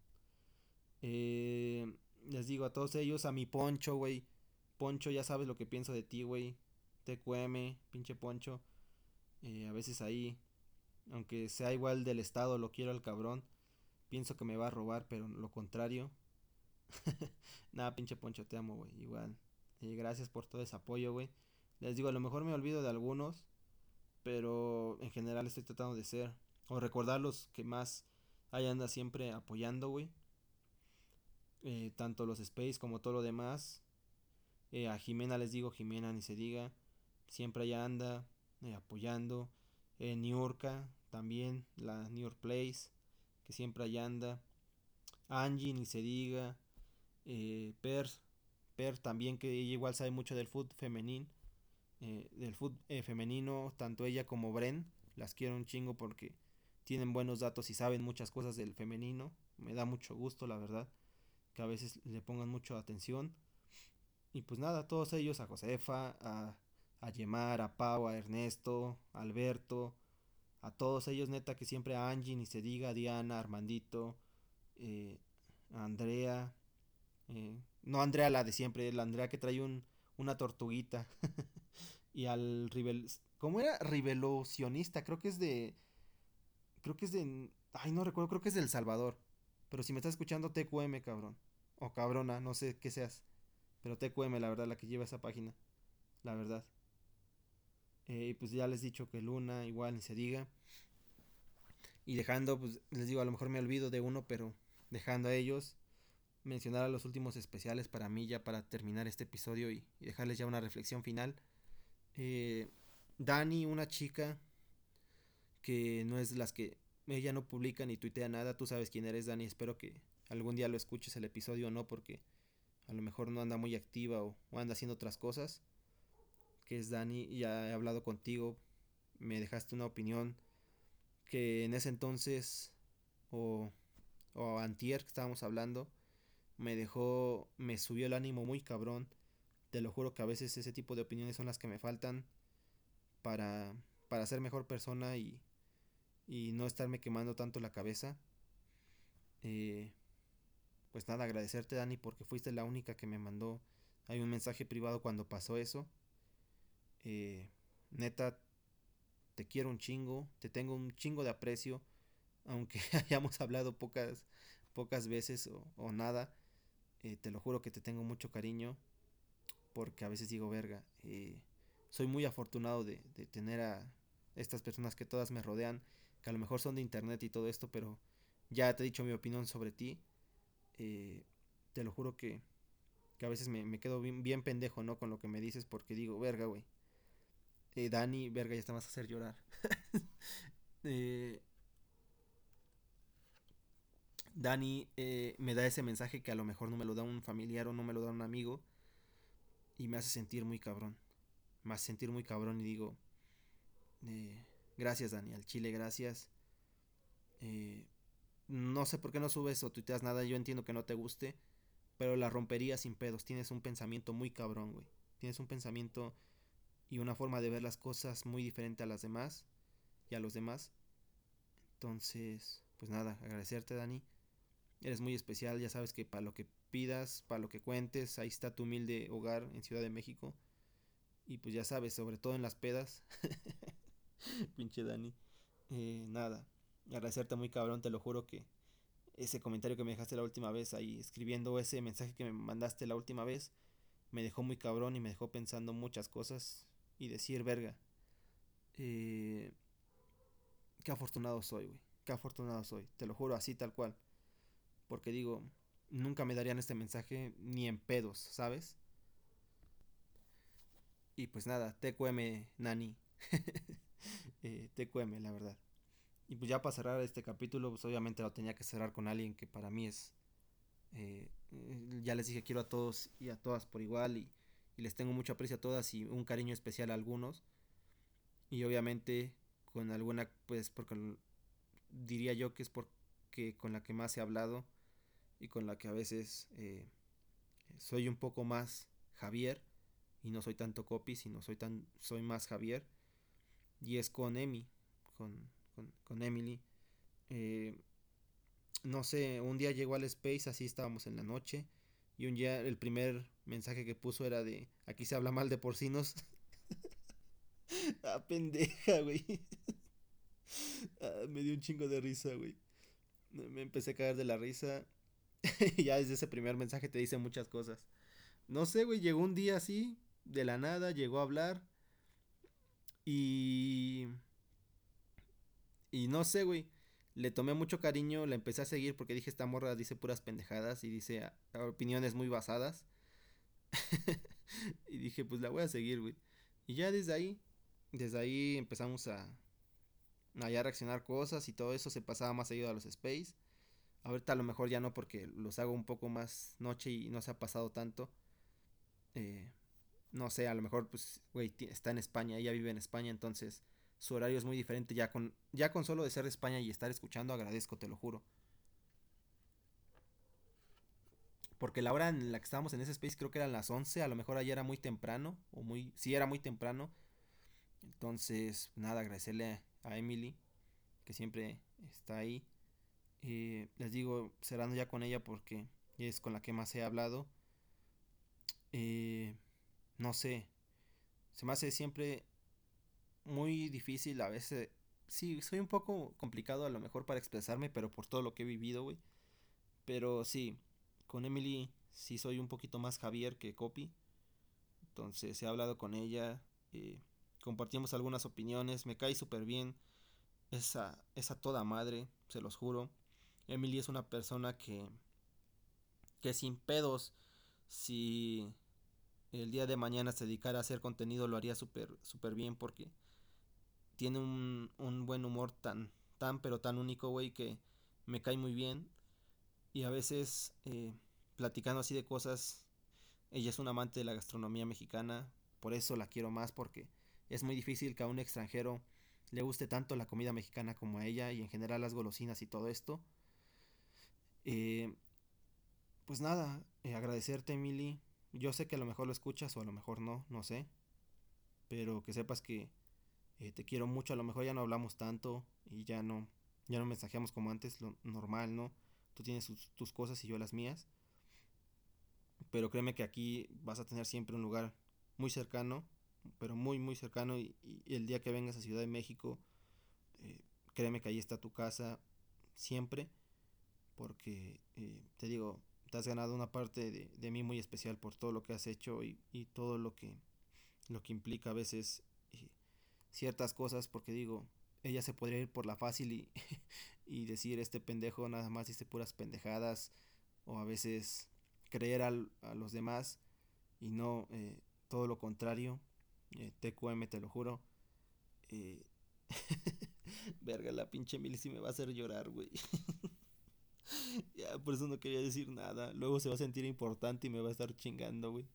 Eh, les digo a todos ellos, a mi Poncho, güey. Poncho, ya sabes lo que pienso de ti, güey. TQM, pinche Poncho. Eh, a veces ahí aunque sea igual del estado, lo quiero al cabrón. Pienso que me va a robar, pero lo contrario. Nada, pinche Poncho, te amo, güey. Igual. Y gracias por todo ese apoyo, güey. Les digo, a lo mejor me olvido de algunos. Pero en general estoy tratando de ser. O recordar los que más ahí anda siempre apoyando, güey. Eh, tanto los Space como todo lo demás. Eh, a Jimena les digo, Jimena ni se diga. Siempre allá anda eh, apoyando. En Niurka, también la New York Place, que siempre allá anda. Angie, ni se diga. Per, per también, que ella igual sabe mucho del fútbol femenino. Del fútbol femenino, tanto ella como Bren. Las quiero un chingo porque tienen buenos datos y saben muchas cosas del femenino. Me da mucho gusto, la verdad, que a veces le pongan mucha atención. Y pues nada, todos ellos, a Josefa, a, a Yemar, a Pau, a Ernesto, a Alberto, a todos ellos, neta, que siempre a Angie, ni se diga, Diana, Armandito, eh, Andrea, eh, no Andrea la de siempre, la Andrea que trae un, una tortuguita, y al Rivel, ¿cómo era? Rivelocionista, creo que es de, creo que es de, ay, no recuerdo, creo que es del Salvador, pero si me estás escuchando, TQM, cabrón, o cabrona, no sé qué seas, Pero TQM, la verdad, la que lleva esa página. La verdad. Eh, y pues ya les he dicho que Luna, igual ni se diga. Y dejando, pues les digo, a lo mejor me olvido de uno, pero dejando a ellos, mencionar a los últimos especiales para mí, ya para terminar este episodio y, dejarles ya una reflexión final. Eh, Dani, una chica que no es las que ella no publica ni tuitea nada, tú sabes quién eres, Dani, espero que algún día lo escuches el episodio o no, porque a lo mejor no anda muy activa o, o anda haciendo otras cosas. Que es Dani, ya he hablado contigo, me dejaste una opinión que en ese entonces o, o antier que estábamos hablando me dejó, me subió el ánimo muy cabrón. Te lo juro que a veces ese tipo de opiniones son las que me faltan para, para ser mejor persona y, y no estarme quemando tanto la cabeza. Eh, pues nada, agradecerte Dani porque fuiste la única que me mandó hay un mensaje privado cuando pasó eso. Eh, neta, te quiero un chingo, te tengo un chingo de aprecio, aunque hayamos hablado pocas, pocas veces o, nada, eh, te lo juro que te tengo mucho cariño, porque a veces digo, verga, eh, soy muy afortunado de, tener a estas personas que todas me rodean, que a lo mejor son de internet y todo esto, pero ya te he dicho mi opinión sobre ti, eh, te lo juro que, que a veces me, me quedo bien, bien pendejo, ¿no? Con lo que me dices, porque digo, verga, güey eh, Dani, verga, ya está más a hacer llorar. Eh, Dani eh, me da ese mensaje que a lo mejor no me lo da un familiar o no me lo da un amigo. Y me hace sentir muy cabrón. Me hace sentir muy cabrón y digo, gracias Dani, al chile gracias. No sé por qué no subes o tuiteas nada, yo entiendo que no te guste, pero la rompería sin pedos. Tienes un pensamiento muy cabrón, güey. Tienes un pensamiento y una forma de ver las cosas muy diferente a las demás y a los demás. Entonces, pues nada, agradecerte Dani. Eres muy especial, ya sabes que para lo que pidas, para lo que cuentes, ahí está tu humilde hogar en Ciudad de México. Y pues ya sabes, sobre todo en las pedas. Pinche Dani. Eh, nada, agradecerte muy cabrón, te lo juro que ese comentario que me dejaste la última vez ahí, escribiendo ese mensaje que me mandaste la última vez, me dejó muy cabrón y me dejó pensando muchas cosas y decir, verga, eh, qué afortunado soy, güey, qué afortunado soy, te lo juro así tal cual. Porque digo, nunca me darían este mensaje ni en pedos, ¿sabes? Y pues nada, TQM Nani. eh, TQM, la verdad. Y pues ya para cerrar este capítulo, pues obviamente lo tenía que cerrar con alguien que para mí es... Eh, ya les dije, quiero a todos y a todas por igual y y les tengo mucho aprecio a todas y un cariño especial a algunos. Y obviamente con alguna, pues porque diría yo que es porque con la que más he hablado y con la que a veces eh, soy un poco más Javier y no soy tanto copy, sino soy tan soy más Javier y es con Emi, con, con, Emily. Eh, no sé, un día llegó al Space, así estábamos en la noche y un día el primer mensaje que puso era de, aquí se habla mal de porcinos. ah, pendeja, güey. Ah, me dio un chingo de risa, güey. Me empecé a caer de la risa. ya desde ese primer mensaje te dice muchas cosas. No sé, güey, llegó un día así, de la nada, llegó a hablar. Y... Y no sé, güey le tomé mucho cariño, la empecé a seguir porque dije, esta morra dice puras pendejadas y dice opiniones muy basadas. y dije, pues la voy a seguir, güey. Y ya desde ahí, desde ahí empezamos a, a ya reaccionar cosas y todo eso se pasaba más seguido a los space. Ahorita a lo mejor ya no porque los hago un poco más noche y no se ha pasado tanto. Eh, no sé, a lo mejor pues, güey, está en España, ella vive en España, entonces su horario es muy diferente. Ya con, ya con solo de ser de España y estar escuchando, agradezco, te lo juro. Porque la hora en la que estábamos en ese space creo que eran las 11. A lo mejor ayer era muy temprano. O muy. Sí, era muy temprano. Entonces, nada, agradecerle a Emily. Que siempre está ahí. Eh, les digo, cerrando ya con ella porque es con la que más he hablado. Eh, no sé. Se me hace siempre muy difícil a veces. Sí, soy un poco complicado a lo mejor para expresarme, pero por todo lo que he vivido, güey. Pero sí, con Emily sí soy un poquito más Javier que Copy. Entonces he hablado con ella, eh, compartimos algunas opiniones, me cae súper bien. Esa, esa toda madre, se los juro. Emily es una persona que, que sin pedos, si el día de mañana se dedicara a hacer contenido, lo haría súper super bien porque tiene un, un buen humor tan, tan, pero tan único, güey, que me cae muy bien. Y a veces, eh, platicando así de cosas, ella es un amante de la gastronomía mexicana, por eso la quiero más, porque es muy difícil que a un extranjero le guste tanto la comida mexicana como a ella y en general las golosinas y todo esto. Eh, pues nada, eh, agradecerte Emily. Yo sé que a lo mejor lo escuchas o a lo mejor no, no sé. Pero que sepas que eh, te quiero mucho, a lo mejor ya no hablamos tanto y ya no, ya no mensajeamos como antes, lo normal, ¿no? Tú tienes tus cosas y yo las mías. Pero créeme que aquí vas a tener siempre un lugar muy cercano, pero muy, muy cercano. Y, el día que vengas a Ciudad de México, eh, créeme que ahí está tu casa siempre. Porque, eh, te digo, te has ganado una parte de, de, mí muy especial por todo lo que has hecho y, y todo lo que, lo que implica a veces ciertas cosas. Porque digo, ella se podría ir por la fácil y, y decir, este pendejo nada más dice puras pendejadas. O a veces creer al, a los demás y no eh, todo lo contrario. Eh, TQM, te lo juro. Eh, verga, la pinche Mili si me va a hacer llorar, güey. ya, por eso no quería decir nada. Luego se va a sentir importante y me va a estar chingando, güey.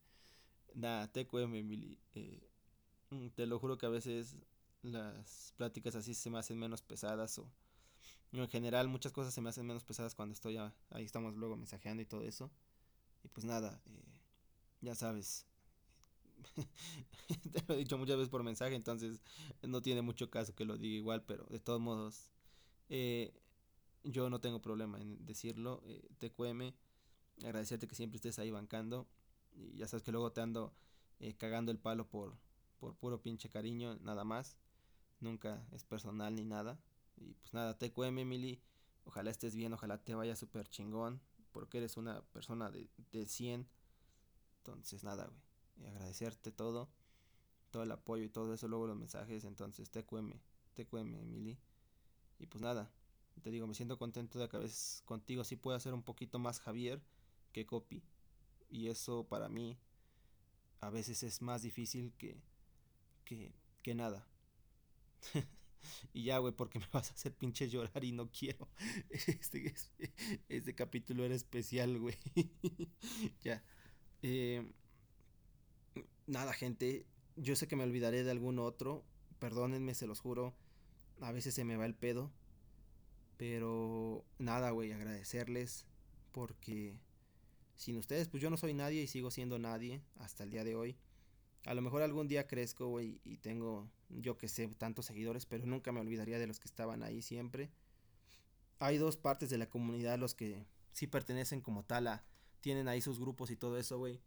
Nada, TQM, Mili. Eh, mm, te lo juro que a veces las pláticas así se me hacen menos pesadas o en general muchas cosas se me hacen menos pesadas cuando estoy ahí estamos luego mensajeando y todo eso. Y pues nada, eh, ya sabes. Te lo he dicho muchas veces por mensaje, entonces no tiene mucho caso que lo diga igual, pero de todos modos, eh, yo no tengo problema en decirlo. Eh, TQM, agradecerte que siempre estés ahí bancando. Y ya sabes que luego te ando eh, cagando el palo por, por puro pinche cariño, nada más. Nunca es personal ni nada. Y pues nada, TQM, Emily. Ojalá estés bien, ojalá te vaya súper chingón porque eres una persona de, de 100. Entonces, nada, güey. agradecerte todo, todo el apoyo y todo eso, luego los mensajes. Entonces, TQM, TQM, Emily. Y pues nada, te digo, me siento contento de que a veces contigo sí pueda ser un poquito más Javier que Copy. Y eso para mí a veces es más difícil que, que, que nada. Y ya, güey, porque me vas a hacer pinche llorar y no quiero. Este, este, capítulo era especial, güey. ya. Eh, nada, gente. Yo sé que me olvidaré de algún otro. Perdónenme, se los juro. A veces se me va el pedo. Pero nada, güey, agradecerles. Porque sin ustedes, pues yo no soy nadie y sigo siendo nadie hasta el día de hoy. A lo mejor algún día crezco, güey, y tengo, yo que sé, tantos seguidores, pero nunca me olvidaría de los que estaban ahí siempre. Hay dos partes de la comunidad, los que sí pertenecen como tal a, tienen ahí sus grupos y todo eso, güey.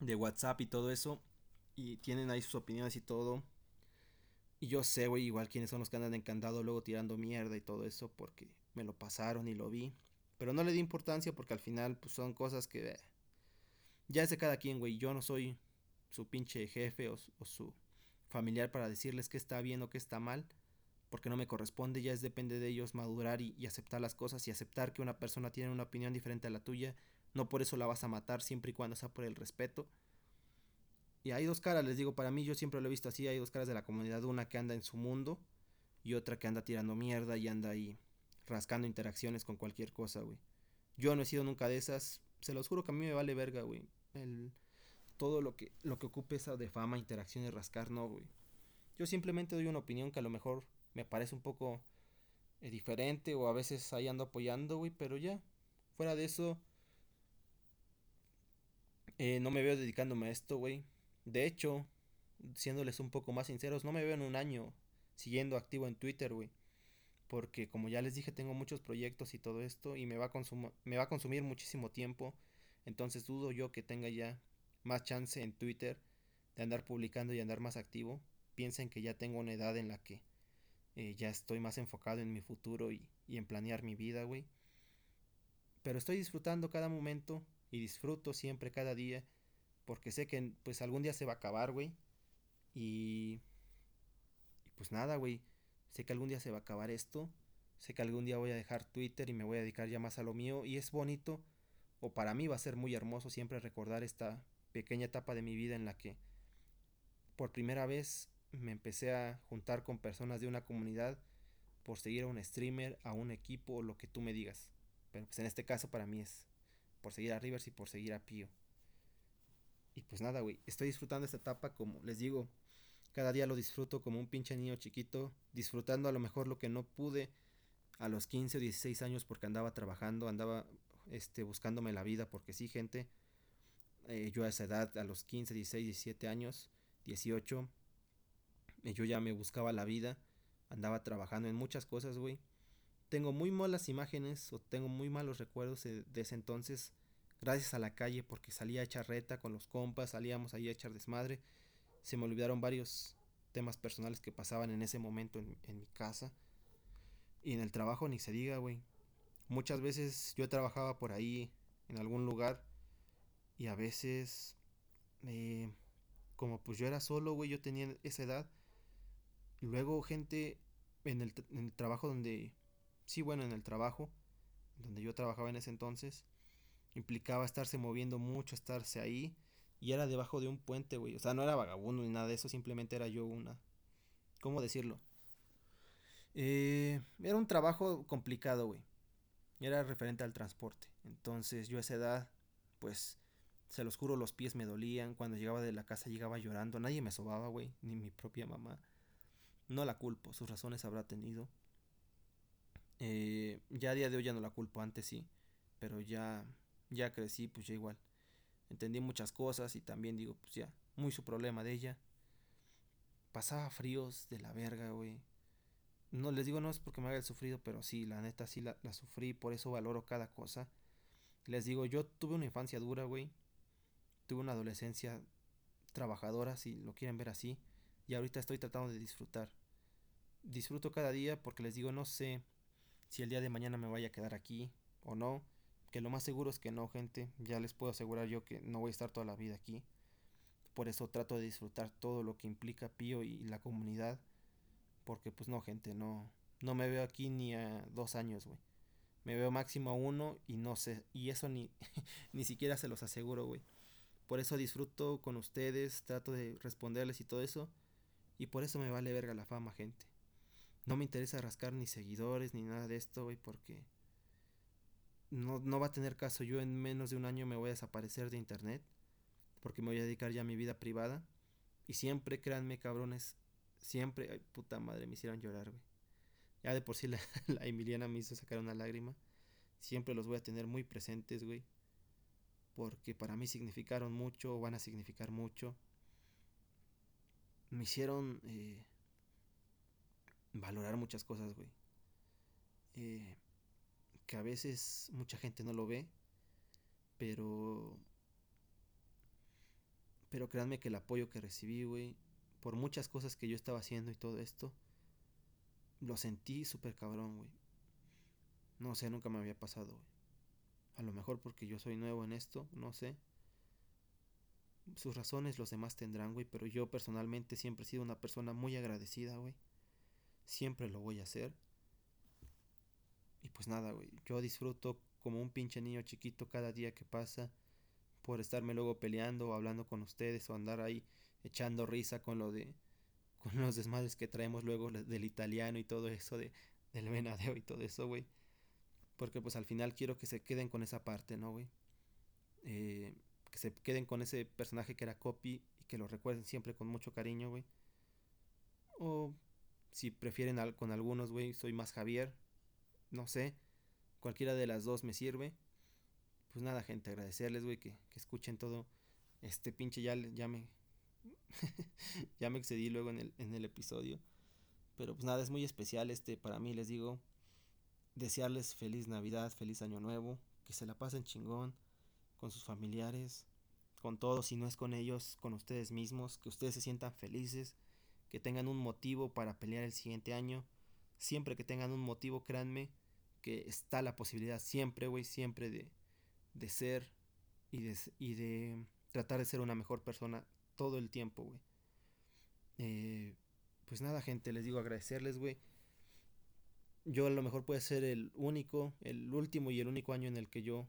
De WhatsApp y todo eso. Y tienen ahí sus opiniones y todo. Y yo sé, güey, igual quiénes son los que andan encantado luego tirando mierda y todo eso, porque me lo pasaron y lo vi. Pero no le di importancia porque al final, pues son cosas que... Ya es de cada quien, güey. Yo no soy su pinche jefe o, su familiar para decirles que está bien o que está mal. Porque no me corresponde. Ya es depende de ellos madurar y, y aceptar las cosas y aceptar que una persona tiene una opinión diferente a la tuya. No por eso la vas a matar siempre y cuando sea por el respeto. Y hay dos caras, les digo, para mí yo siempre lo he visto así, hay dos caras de la comunidad, una que anda en su mundo y otra que anda tirando mierda y anda ahí rascando interacciones con cualquier cosa, güey. Yo no he sido nunca de esas, se los juro que a mí me vale verga, güey. El, todo lo que, lo que ocupe esa de fama, interacción y rascar, no, güey. Yo simplemente doy una opinión que a lo mejor me parece un poco eh, diferente o a veces ahí ando apoyando, güey, pero ya, fuera de eso, eh, no me veo dedicándome a esto, güey. De hecho, siéndoles un poco más sinceros, no me veo en un año siguiendo activo en Twitter, güey. Porque como ya les dije, tengo muchos proyectos y todo esto y me va me va a consumir muchísimo tiempo entonces dudo yo que tenga ya más chance en Twitter de andar publicando y andar más activo. Piensen que ya tengo una edad en la que eh, ya estoy más enfocado en mi futuro y, en planear mi vida, güey. Pero estoy disfrutando cada momento y disfruto siempre cada día porque sé que pues algún día se va a acabar, güey. Y, y pues nada, güey. Sé que algún día se va a acabar esto. Sé que algún día voy a dejar Twitter y me voy a dedicar ya más a lo mío. Y es bonito, o para mí va a ser muy hermoso siempre recordar esta pequeña etapa de mi vida en la que por primera vez me empecé a juntar con personas de una comunidad por seguir a un streamer, a un equipo o lo que tú me digas. Pero pues en este caso para mí es por seguir a Rivers y por seguir a Pío. Y pues nada, güey, estoy disfrutando esta etapa como les digo, cada día lo disfruto como un pinche niño chiquito, disfrutando a lo mejor lo que no pude a los 15 o 16 años porque andaba trabajando, andaba este, buscándome la vida, porque sí, gente, eh, yo a esa edad, a los 15, 16, 17 años, 18, eh, yo ya me buscaba la vida, andaba trabajando en muchas cosas, güey. Tengo muy malas imágenes o tengo muy malos recuerdos de, ese entonces, gracias a la calle, porque salía a echar reta con los compas, salíamos ahí a echar desmadre. Se me olvidaron varios temas personales que pasaban en ese momento en, en mi casa. Y en el trabajo ni se diga, güey. Muchas veces yo trabajaba por ahí, en algún lugar, y a veces, eh, como pues yo era solo, güey, yo tenía esa edad. Y luego gente en el, en el trabajo donde, sí, bueno, en el trabajo, donde yo trabajaba en ese entonces, implicaba estarse moviendo mucho, estarse ahí. Y era debajo de un puente, güey. O sea, no era vagabundo ni nada de eso, simplemente era yo una... ¿Cómo decirlo? Eh, era un trabajo complicado, güey. Era referente al transporte. Entonces yo a esa edad, pues, se los juro, los pies me dolían. Cuando llegaba de la casa llegaba llorando. Nadie me sobaba, güey. Ni mi propia mamá. No la culpo, sus razones habrá tenido. Eh, ya a día de hoy ya no la culpo, antes sí. Pero ya, ya crecí, pues ya igual. Entendí muchas cosas y también digo, pues ya, muy su problema de ella. Pasaba fríos de la verga, güey no les digo no es porque me haga el sufrido, pero sí, la neta sí la, la sufrí, por eso valoro cada cosa. Les digo, yo tuve una infancia dura, güey. Tuve una adolescencia trabajadora, si lo quieren ver así. Y ahorita estoy tratando de disfrutar. Disfruto cada día porque les digo, no sé si el día de mañana me vaya a quedar aquí o no. Que lo más seguro es que no, gente. Ya les puedo asegurar yo que no voy a estar toda la vida aquí. Por eso trato de disfrutar todo lo que implica Pío y la comunidad porque pues no, gente, no, no me veo aquí ni a dos años, güey. Me veo máximo a uno y no sé, y eso ni, ni siquiera se los aseguro, güey. Por eso disfruto con ustedes, trato de responderles y todo eso. Y por eso me vale verga la fama, gente. No me interesa rascar ni seguidores ni nada de esto, güey, porque no, no va a tener caso. Yo en menos de un año me voy a desaparecer de internet. Porque me voy a dedicar ya a mi vida privada. Y siempre, créanme, cabrones, Siempre, ay, puta madre, me hicieron llorar, güey. Ya de por sí la, Emiliana me hizo sacar una lágrima. Siempre los voy a tener muy presentes, güey. Porque para mí significaron mucho, van a significar mucho. Me hicieron eh, valorar muchas cosas, güey. Eh, que a veces mucha gente no lo ve. Pero... Pero créanme que el apoyo que recibí, güey, por muchas cosas que yo estaba haciendo y todo esto, lo sentí súper cabrón, güey. No sé, nunca me había pasado, güey. A lo mejor porque yo soy nuevo en esto, no sé. Sus razones los demás tendrán, güey, pero yo personalmente siempre he sido una persona muy agradecida, güey. Siempre lo voy a hacer. Y pues nada, güey, yo disfruto como un pinche niño chiquito cada día que pasa por estarme luego peleando o hablando con ustedes o andar ahí echando risa con lo de con los desmadres que traemos luego del italiano y todo eso de del venadeo y todo eso, güey. Porque pues al final quiero que se queden con esa parte, ¿no, güey? Eh, que se queden con ese personaje que era Copy y que lo recuerden siempre con mucho cariño, güey. O si prefieren con algunos, güey, soy más Javier. No sé. Cualquiera de las dos me sirve. Pues nada, gente, agradecerles, güey, que, que escuchen todo. Este pinche ya, ya me ya me excedí luego en el, en el episodio. Pero pues nada, es muy especial este para mí, les digo. Desearles feliz Navidad, feliz Año Nuevo, que se la pasen chingón con sus familiares, con todos, si no es con ellos, con ustedes mismos, que ustedes se sientan felices, que tengan un motivo para pelear el siguiente año. Siempre que tengan un motivo, créanme, que está la posibilidad siempre, güey, siempre de, de ser y de, y de tratar de ser una mejor persona todo el tiempo, güey. Eh, pues nada, gente, les digo agradecerles, güey. Yo a lo mejor puede ser el único, el último y el único año en el que yo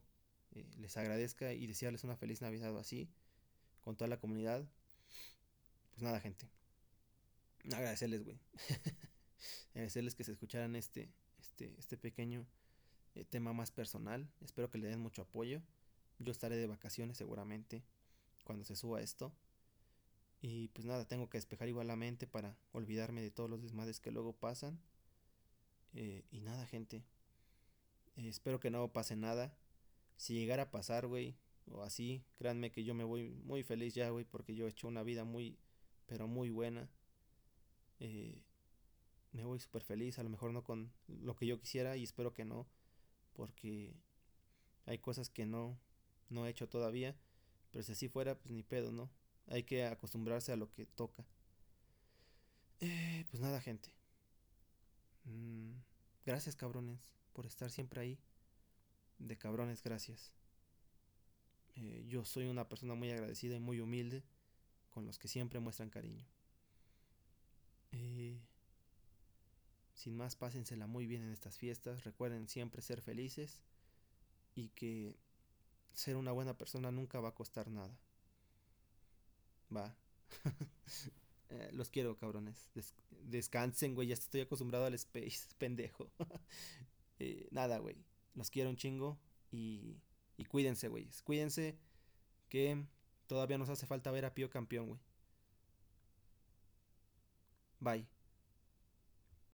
eh, les agradezca y desearles una feliz Navidad así, con toda la comunidad. Pues nada, gente. Agradecerles, güey. agradecerles que se escucharan este, este, este pequeño eh, tema más personal. Espero que le den mucho apoyo. Yo estaré de vacaciones seguramente cuando se suba esto. Y pues nada, tengo que despejar igual la mente para olvidarme de todos los desmadres que luego pasan. Eh, y nada, gente. Eh, espero que no pase nada. Si llegara a pasar, güey, o así, créanme que yo me voy muy feliz ya, güey, porque yo he hecho una vida muy, pero muy buena. Eh, me voy súper feliz, a lo mejor no con lo que yo quisiera y espero que no, porque hay cosas que no, no he hecho todavía, pero si así fuera, pues ni pedo, ¿no? Hay que acostumbrarse a lo que toca. Eh, pues nada, gente. Mm, gracias, cabrones, por estar siempre ahí. De cabrones, gracias. Eh, yo soy una persona muy agradecida y muy humilde con los que siempre muestran cariño. Eh, sin más, pásensela muy bien en estas fiestas. Recuerden siempre ser felices y que ser una buena persona nunca va a costar nada. Va. Eh, los quiero, cabrones. descansen, güey. Ya estoy acostumbrado al space, pendejo. Eh, nada, güey. Los quiero un chingo. Y, y cuídense, güey. Cuídense que todavía nos hace falta ver a Pío campeón, güey. Bye.